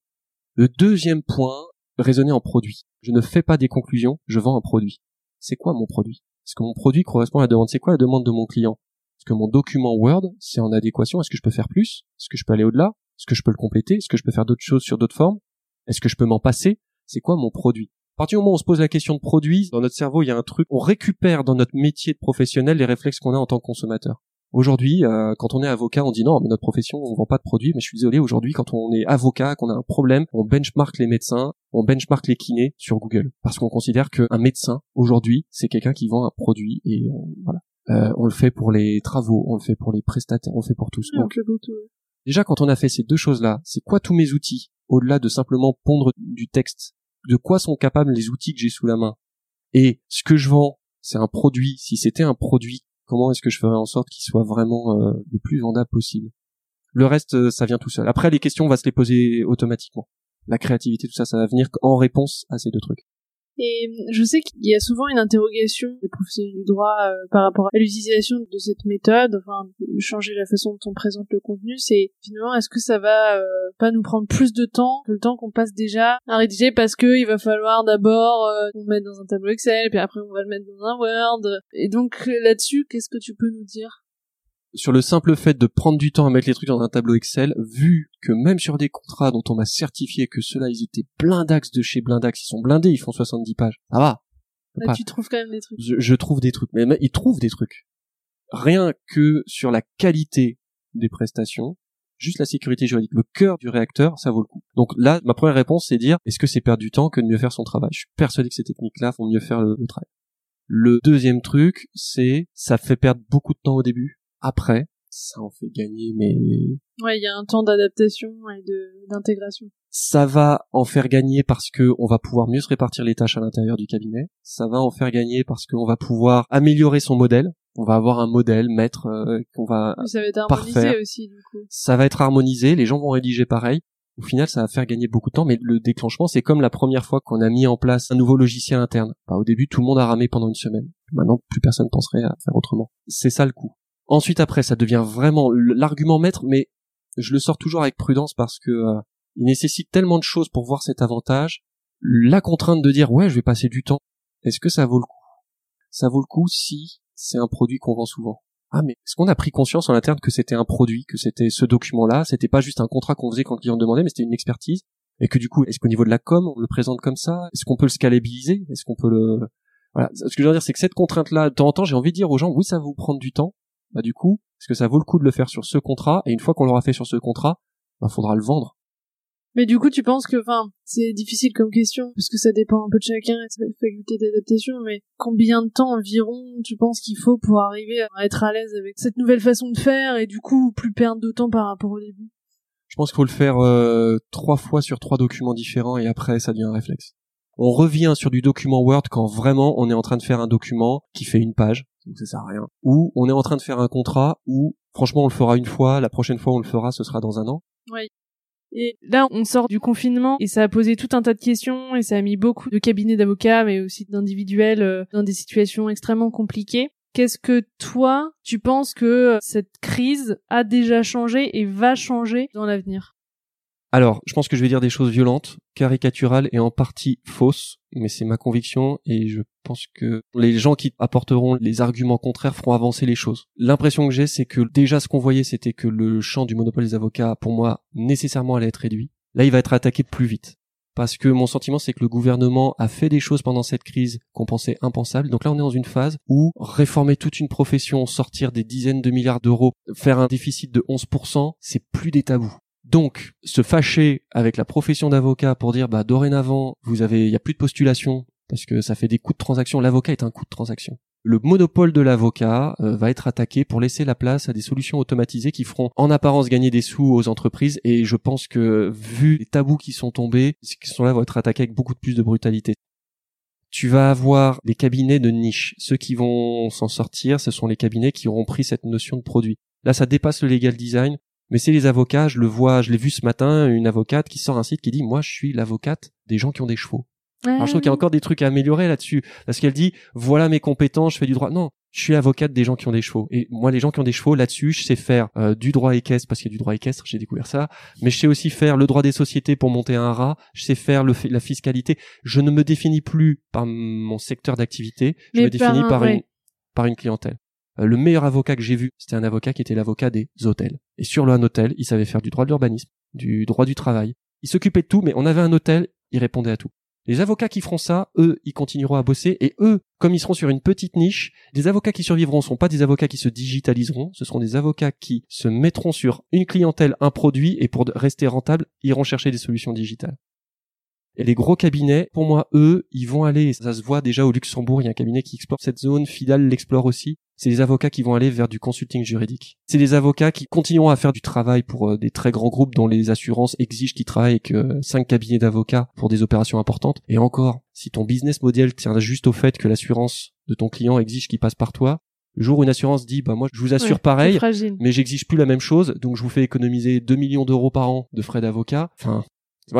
Le deuxième point, raisonner en produit. Je ne fais pas des conclusions, je vends un produit. C'est quoi mon produit? Est-ce que mon produit correspond à la demande? C'est quoi la demande de mon client? Est-ce que mon document Word, c'est en adéquation? Est-ce que je peux faire plus? Est-ce que je peux aller au-delà? Est-ce que je peux le compléter? Est-ce que je peux faire d'autres choses sur d'autres formes? Est-ce que je peux m'en passer? C'est quoi mon produit? À partir du moment où on se pose la question de produit, dans notre cerveau, il y a un truc, on récupère dans notre métier de professionnel les réflexes qu'on a en tant que consommateur. Aujourd'hui, euh, quand on est avocat, on dit non, mais notre profession, on vend pas de produits. Mais je suis désolé, aujourd'hui, quand on est avocat, qu'on a un problème, on benchmark les médecins, on benchmark les kinés sur Google, parce qu'on considère qu'un médecin aujourd'hui, c'est quelqu'un qui vend un produit et euh, voilà. Euh, on le fait pour les travaux, on le fait pour les prestataires, on le fait pour tous. Donc, déjà, quand on a fait ces deux choses-là, c'est quoi tous mes outils au-delà de simplement pondre du texte? De quoi sont capables les outils que j'ai sous la main? Et ce que je vends, c'est un produit. Si c'était un produit comment est-ce que je ferais en sorte qu'il soit vraiment euh, le plus vendable possible? Le reste, euh, ça vient tout seul. Après, les questions, on va se les poser automatiquement. La créativité, tout ça, ça va venir en réponse à ces deux trucs. Et je sais qu'il y a souvent une interrogation des professionnels du droit euh, par rapport à l'utilisation de cette méthode, enfin changer la façon dont on présente le contenu, c'est finalement est-ce que ça va euh, pas nous prendre plus de temps que le temps qu'on passe déjà à rédiger parce que il va falloir d'abord euh, qu'on mette dans un tableau Excel, puis après on va le mettre dans un Word. Et donc là-dessus, qu'est-ce que tu peux nous dire? Sur le simple fait de prendre du temps à mettre les trucs dans un tableau Excel, vu que même sur des contrats dont on m'a certifié que ceux-là, ils étaient blindax de chez blindax, ils sont blindés, ils font 70 pages. Ça va. Là, tu trouves quand même des trucs. Je, trouve des trucs. Mais, ils trouvent des trucs. Rien que sur la qualité des prestations, juste la sécurité juridique, le cœur du réacteur, ça vaut le coup. Donc là, ma première réponse, c'est dire, est-ce que c'est perdre du temps que de mieux faire son travail? Je suis persuadé que ces techniques-là font mieux faire le travail. Le deuxième truc, c'est, ça fait perdre beaucoup de temps au début après, ça en fait gagner, mais... Ouais, il y a un temps d'adaptation et de d'intégration. Ça va en faire gagner parce que on va pouvoir mieux se répartir les tâches à l'intérieur du cabinet. Ça va en faire gagner parce qu'on va pouvoir améliorer son modèle. On va avoir un modèle maître euh, qu'on va Ça va être harmonisé aussi du coup. Ça va être harmonisé, les gens vont rédiger pareil. Au final, ça va faire gagner beaucoup de temps, mais le déclenchement, c'est comme la première fois qu'on a mis en place un nouveau logiciel interne. Bah, au début, tout le monde a ramé pendant une semaine. Maintenant, plus personne penserait à faire autrement. C'est ça le coup. Ensuite, après, ça devient vraiment l'argument maître, mais je le sors toujours avec prudence parce que euh, il nécessite tellement de choses pour voir cet avantage. La contrainte de dire ouais, je vais passer du temps. Est-ce que ça vaut le coup? Ça vaut le coup si c'est un produit qu'on vend souvent. Ah mais est-ce qu'on a pris conscience en interne que c'était un produit, que c'était ce document-là, c'était pas juste un contrat qu'on faisait quand le client demandait, mais c'était une expertise, et que du coup, est-ce qu'au niveau de la com, on le présente comme ça? Est-ce qu'on peut le scalabiliser? Est-ce qu'on peut le voilà, ce que je veux dire, c'est que cette contrainte-là, de temps en temps, j'ai envie de dire aux gens, oui, ça va vous prendre du temps, bah du coup, est-ce que ça vaut le coup de le faire sur ce contrat? Et une fois qu'on l'aura fait sur ce contrat, bah faudra le vendre. Mais du coup, tu penses que, enfin, c'est difficile comme question, parce que ça dépend un peu de chacun et de sa faculté d'adaptation, mais combien de temps environ tu penses qu'il faut pour arriver à être à l'aise avec cette nouvelle façon de faire et du coup plus perdre de temps par rapport au début? Je pense qu'il faut le faire euh, trois fois sur trois documents différents et après ça devient un réflexe. On revient sur du document Word quand vraiment on est en train de faire un document qui fait une page donc ça sert à rien. Ou on est en train de faire un contrat où franchement on le fera une fois, la prochaine fois on le fera, ce sera dans un an. Oui. Et là, on sort du confinement et ça a posé tout un tas de questions et ça a mis beaucoup de cabinets d'avocats, mais aussi d'individuels euh, dans des situations extrêmement compliquées. Qu'est-ce que toi, tu penses que euh, cette crise a déjà changé et va changer dans l'avenir? Alors, je pense que je vais dire des choses violentes, caricaturales et en partie fausses, mais c'est ma conviction et je pense que les gens qui apporteront les arguments contraires feront avancer les choses. L'impression que j'ai, c'est que déjà ce qu'on voyait, c'était que le champ du monopole des avocats, pour moi, nécessairement allait être réduit. Là, il va être attaqué plus vite. Parce que mon sentiment, c'est que le gouvernement a fait des choses pendant cette crise qu'on pensait impensables. Donc là, on est dans une phase où réformer toute une profession, sortir des dizaines de milliards d'euros, faire un déficit de 11%, c'est plus des tabous. Donc, se fâcher avec la profession d'avocat pour dire, bah, dorénavant, vous avez, il y a plus de postulation parce que ça fait des coûts de transaction. L'avocat est un coût de transaction. Le monopole de l'avocat euh, va être attaqué pour laisser la place à des solutions automatisées qui feront en apparence gagner des sous aux entreprises. Et je pense que vu les tabous qui sont tombés, ces questions-là vont être attaquées avec beaucoup plus de brutalité. Tu vas avoir des cabinets de niche. Ceux qui vont s'en sortir, ce sont les cabinets qui auront pris cette notion de produit. Là, ça dépasse le legal design Mais c'est les avocats, je le vois, je l'ai vu ce matin, une avocate qui sort un site qui dit moi je suis l'avocate des gens qui ont des chevaux. Alors je trouve qu'il y a encore des trucs à améliorer là-dessus parce qu'elle dit voilà mes compétences, je fais du droit. Non, je suis avocate des gens qui ont des chevaux et moi les gens qui ont des chevaux là-dessus, je sais faire euh, du droit équestre parce qu'il y a du droit équestre, j'ai découvert ça, mais je sais aussi faire le droit des sociétés pour monter un rat, je sais faire le la fiscalité. Je ne me définis plus par mon secteur d'activité, je me définis par une par une clientèle. Euh, le meilleur avocat que j'ai vu, c'était un avocat qui était l'avocat des hôtels. Et sur le un hôtel, il savait faire du droit de l'urbanisme, du droit du travail. Il s'occupait de tout, mais on avait un hôtel, il répondait à tout. Les avocats qui feront ça, eux, ils continueront à bosser et eux, comme ils seront sur une petite niche, des avocats qui survivront sont pas des avocats qui se digitaliseront, ce seront des avocats qui se mettront sur une clientèle, un produit et pour rester rentable, iront chercher des solutions digitales. Et les gros cabinets, pour moi, eux, ils vont aller, ça se voit déjà au Luxembourg, il y a un cabinet qui explore cette zone, Fidal l'explore aussi. C'est des avocats qui vont aller vers du consulting juridique. C'est des avocats qui continueront à faire du travail pour euh, des très grands groupes dont les assurances exigent qu'ils travaillent avec euh, cinq cabinets d'avocats pour des opérations importantes. Et encore, si ton business model tient juste au fait que l'assurance de ton client exige qu'il passe par toi, le jour où une assurance dit bah moi je vous assure pareil mais j'exige plus la même chose donc je vous fais économiser 2 millions d'euros par an de frais d'avocat enfin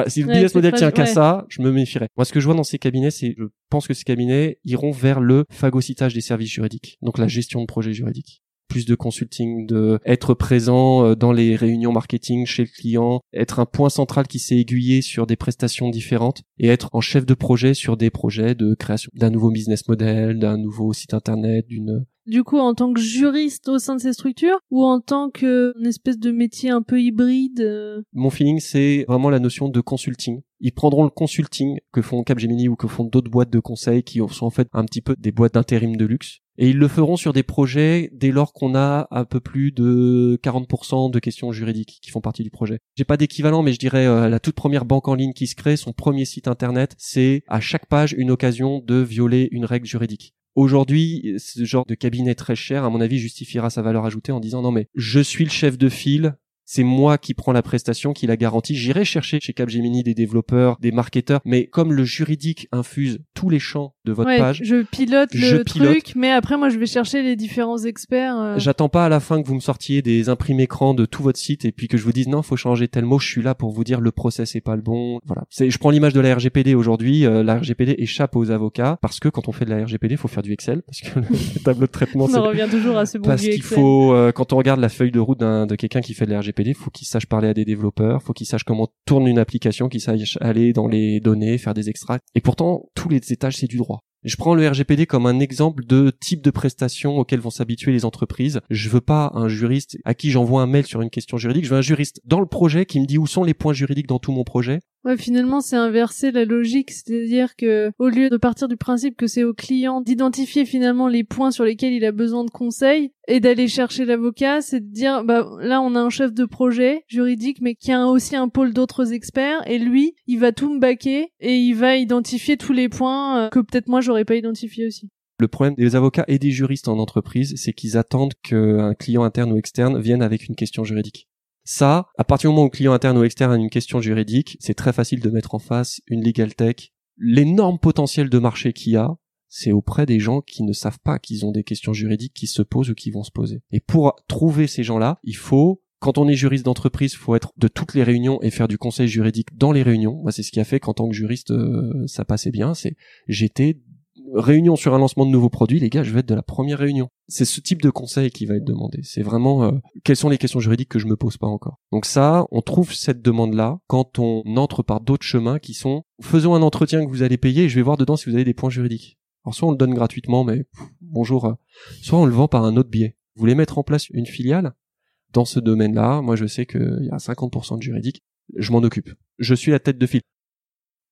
si le business model tient qu'à ça, je me méfierais. Moi, ce que je vois dans ces cabinets, c'est, je pense que ces cabinets iront vers le phagocytage des services juridiques, donc la gestion de projets juridiques plus de consulting, de être présent euh, dans les réunions marketing chez le client, être un point central qui s'est aiguillé sur des prestations différentes et être en chef de projet sur des projets de création d'un nouveau business model, d'un nouveau site internet, d'une du coup en tant que juriste au sein de ces structures ou en tant qu'une espèce de métier un peu hybride euh? Mon feeling c'est vraiment la notion de consulting. Ils prendront le consulting que font Capgemini ou que font d'autres boîtes de conseil qui sont en fait un petit peu des boîtes d'intérim de luxe et ils le feront sur des projets dès lors qu'on a un peu plus de 40% de questions juridiques qui font partie du projet. J'ai pas d'équivalent, mais je dirais euh, la toute première banque en ligne qui se crée, son premier site internet, c'est à chaque page une occasion de violer une règle juridique. Aujourd'hui, ce genre de cabinet très cher, à mon avis, justifiera sa valeur ajoutée en disant non mais je suis le chef de file, c'est moi qui prends la prestation, qui la garantit. J'irai chercher chez Capgemini des développeurs, des marketeurs, mais comme le juridique infuse tous les champs de votre page, je pilote le truc, mais après moi je vais chercher les différents experts. Euh. J'attends pas à la fin que vous me sortiez des imprimés écrans de tout votre site et puis que je vous dise non, faut changer tel mot. Je suis là pour vous dire le process est pas le bon. Voilà. C'est, je prends l'image de la RGPD aujourd'hui. Euh, la RGPD échappe aux avocats parce que quand on fait de la RGPD, faut faire du Excel parce que le tableau de traitement. on revient toujours à ce bon Parce qu'il faut, euh, quand on regarde la feuille de route d'un, de quelqu'un qui fait de la RGPD faut qu'il sache parler à des développeurs, faut qu'il sache comment tourne une application, qu'il sache aller dans les données, faire des extracts. Et pourtant, tous les étages, c'est du droit. Je prends le RGPD comme un exemple de type de prestation auquel vont s'habituer les entreprises. Je veux pas un juriste à qui j'envoie un mail sur une question juridique. Je veux un juriste dans le projet qui me dit où sont les points juridiques dans tout mon projet. Ouais, finalement, c'est inverser la logique, c'est-à-dire que au lieu de partir du principe que c'est au client d'identifier finalement les points sur lesquels il a besoin de conseils et d'aller chercher l'avocat, c'est de dire bah là on a un chef de projet juridique mais qui a aussi un pôle d'autres experts et lui, il va tout me baquer et il va identifier tous les points euh, que peut-être moi j'aurais pas identifiés aussi. Le problème des avocats et des juristes en entreprise, c'est qu'ils attendent qu'un client interne ou externe vienne avec une question juridique. Ça, à partir du moment où le client interne ou externe a une question juridique, c'est très facile de mettre en face une legal tech. L'énorme potentiel de marché qu'il y a, c'est auprès des gens qui ne savent pas qu'ils ont des questions juridiques qui se posent ou qui vont se poser. Et pour trouver ces gens-là, il faut quand on est juriste d'entreprise, il faut être de toutes les réunions et faire du conseil juridique dans les réunions. Moi, c'est ce qui a fait qu'en tant que juriste, euh, ça passait bien. C'est j'étais réunion sur un lancement de nouveaux produits, les gars, je vais être de la première réunion. C'est ce type de conseil qui va être demandé. C'est vraiment euh, quelles sont les questions juridiques que je me pose pas encore. Donc ça, on trouve cette demande-là quand on entre par d'autres chemins qui sont faisons un entretien que vous allez payer et je vais voir dedans si vous avez des points juridiques. Alors soit on le donne gratuitement, mais bonjour, euh, soit on le vend par un autre biais. Vous voulez mettre en place une filiale dans ce domaine-là? Moi, je sais qu'il y a 50% de juridique. Je m'en occupe. Je suis la tête de file.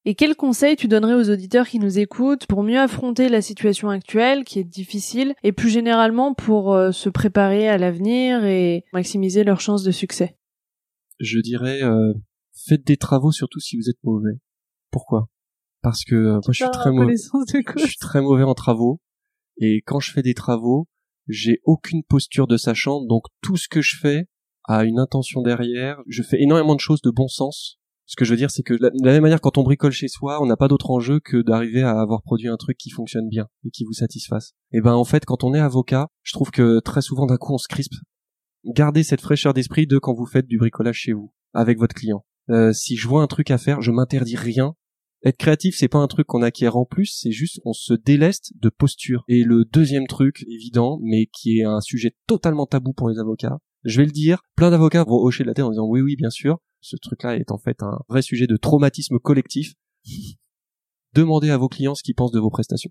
Et quels conseils tu donnerais aux auditeurs qui nous écoutent pour mieux affronter la situation actuelle qui est difficile et plus généralement pour euh, se préparer à l'avenir et maximiser leurs chances de succès? Je dirais euh, faites des travaux surtout si vous êtes mauvais. Pourquoi? Parce que euh, moi je suis très mauvais. Je suis très mauvais en travaux et quand je fais des travaux, j'ai aucune posture de sachant donc tout ce que je fais a une intention derrière. Je fais énormément de choses de bon sens ce que je veux dire, c'est que de la, même manière, quand on bricole chez soi, on n'a pas d'autre enjeu que d'arriver à avoir produit un truc qui fonctionne bien et qui vous satisfasse. Et ben en fait, quand on est avocat, je trouve que très souvent d'un coup on se crispe gardez cette fraîcheur d'esprit de quand vous faites du bricolage chez vous avec votre client. Euh, si je vois un truc à faire, je m'interdis rien. Être créatif, c'est pas un truc qu'on acquiert en plus, c'est juste on se déleste de posture. Et le deuxième truc évident, mais qui est un sujet totalement tabou pour les avocats, je vais le dire, plein d'avocats vont hocher la tête en disant oui oui bien sûr, ce truc-là est en fait un vrai sujet de traumatisme collectif. Demandez à vos clients ce qu'ils pensent de vos prestations.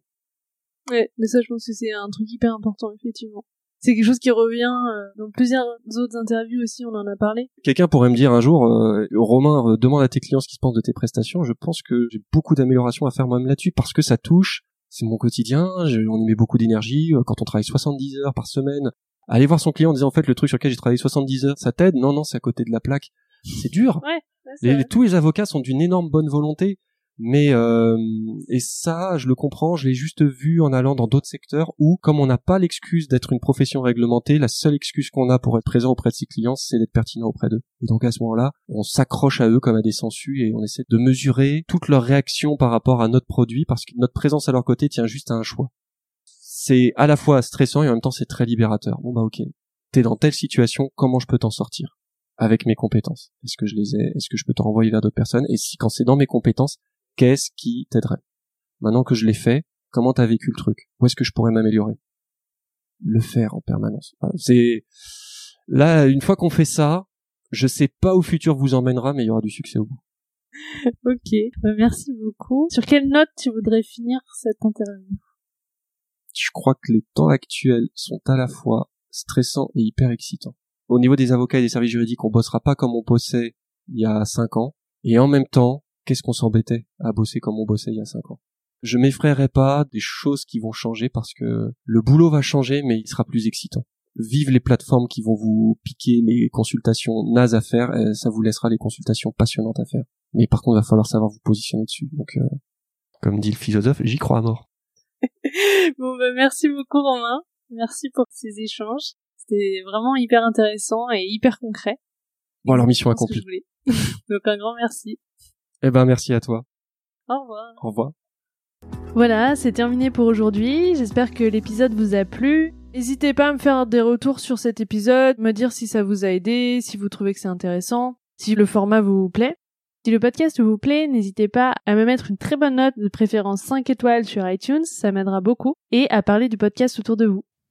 Ouais, mais ça je pense que c'est un truc hyper important effectivement c'est quelque chose qui revient euh, dans plusieurs autres interviews aussi, on en a parlé. Quelqu'un pourrait me dire un jour, euh, Romain, euh, demande à tes clients ce qu'ils pensent de tes prestations. Je pense que j'ai beaucoup d'améliorations à faire moi-même là-dessus parce que ça touche, c'est mon quotidien, on y met beaucoup d'énergie. Quand on travaille 70 heures par semaine, aller voir son client en disant en fait le truc sur lequel j'ai travaillé 70 heures, ça t'aide? Non, non, c'est à côté de la plaque. C'est dur. Ouais, tous les avocats sont d'une énorme bonne volonté mais euh, et ça je le comprends je l'ai juste vu en allant dans d'autres secteurs où comme on n'a pas l'excuse d'être une profession réglementée la seule excuse qu'on a pour être présent auprès de ses clients c'est d'être pertinent auprès d'eux. Et donc à ce moment-là on s'accroche à eux comme à des sangsues et on essaie de mesurer toutes leurs réactions par rapport à notre produit parce que notre présence à leur côté tient juste à un choix. C'est à la fois stressant et en même temps c'est très libérateur. Bon bah ok. T'es dans telle situation comment je peux t'en sortir? Avec mes compétences Est-ce que je les ai Est-ce que je peux te renvoyer vers d'autres personnes? Et si quand c'est dans mes compétences, qu'est-ce qui t'aiderait? Maintenant que je l'ai fait, comment t'as vécu le truc? Où est-ce que je pourrais m'améliorer? Le faire en permanence. c'est là une fois qu'on fait ça, je sais pas où le futur vous emmènera, mais il y aura du succès au bout. ok, bah, merci beaucoup. Sur quelle note tu voudrais finir cette interview? Je crois que les temps actuels sont à la fois stressants et hyper excitants. Au niveau des avocats et des services juridiques, on bossera pas comme on bossait il y a cinq ans, et en même temps, qu'est-ce qu'on s'embêtait à bosser comme on bossait il y a cinq ans? Je m'effraierai pas des choses qui vont changer parce que le boulot va changer, mais il sera plus excitant. Vive les plateformes qui vont vous piquer les consultations nazes à faire, ça vous laissera les consultations passionnantes à faire. Mais par contre, il va falloir savoir vous positionner dessus. Donc, euh, comme dit le philosophe, j'y crois à mort. bon, bah, merci beaucoup Romain. Merci pour ces échanges. C'était vraiment hyper intéressant et hyper concret. Bon, alors mission accomplie. Donc un grand merci. Eh ben merci à toi. Au revoir. Au revoir. Voilà, c'est terminé pour aujourd'hui. J'espère que l'épisode vous a plu. N'hésitez pas à me faire des retours sur cet épisode, me dire si ça vous a aidé, si vous trouvez que c'est intéressant, si le format vous plaît. Si le podcast vous plaît, n'hésitez pas à me mettre une très bonne note, de préférence 5 étoiles sur iTunes, ça m'aidera beaucoup, et à parler du podcast autour de vous.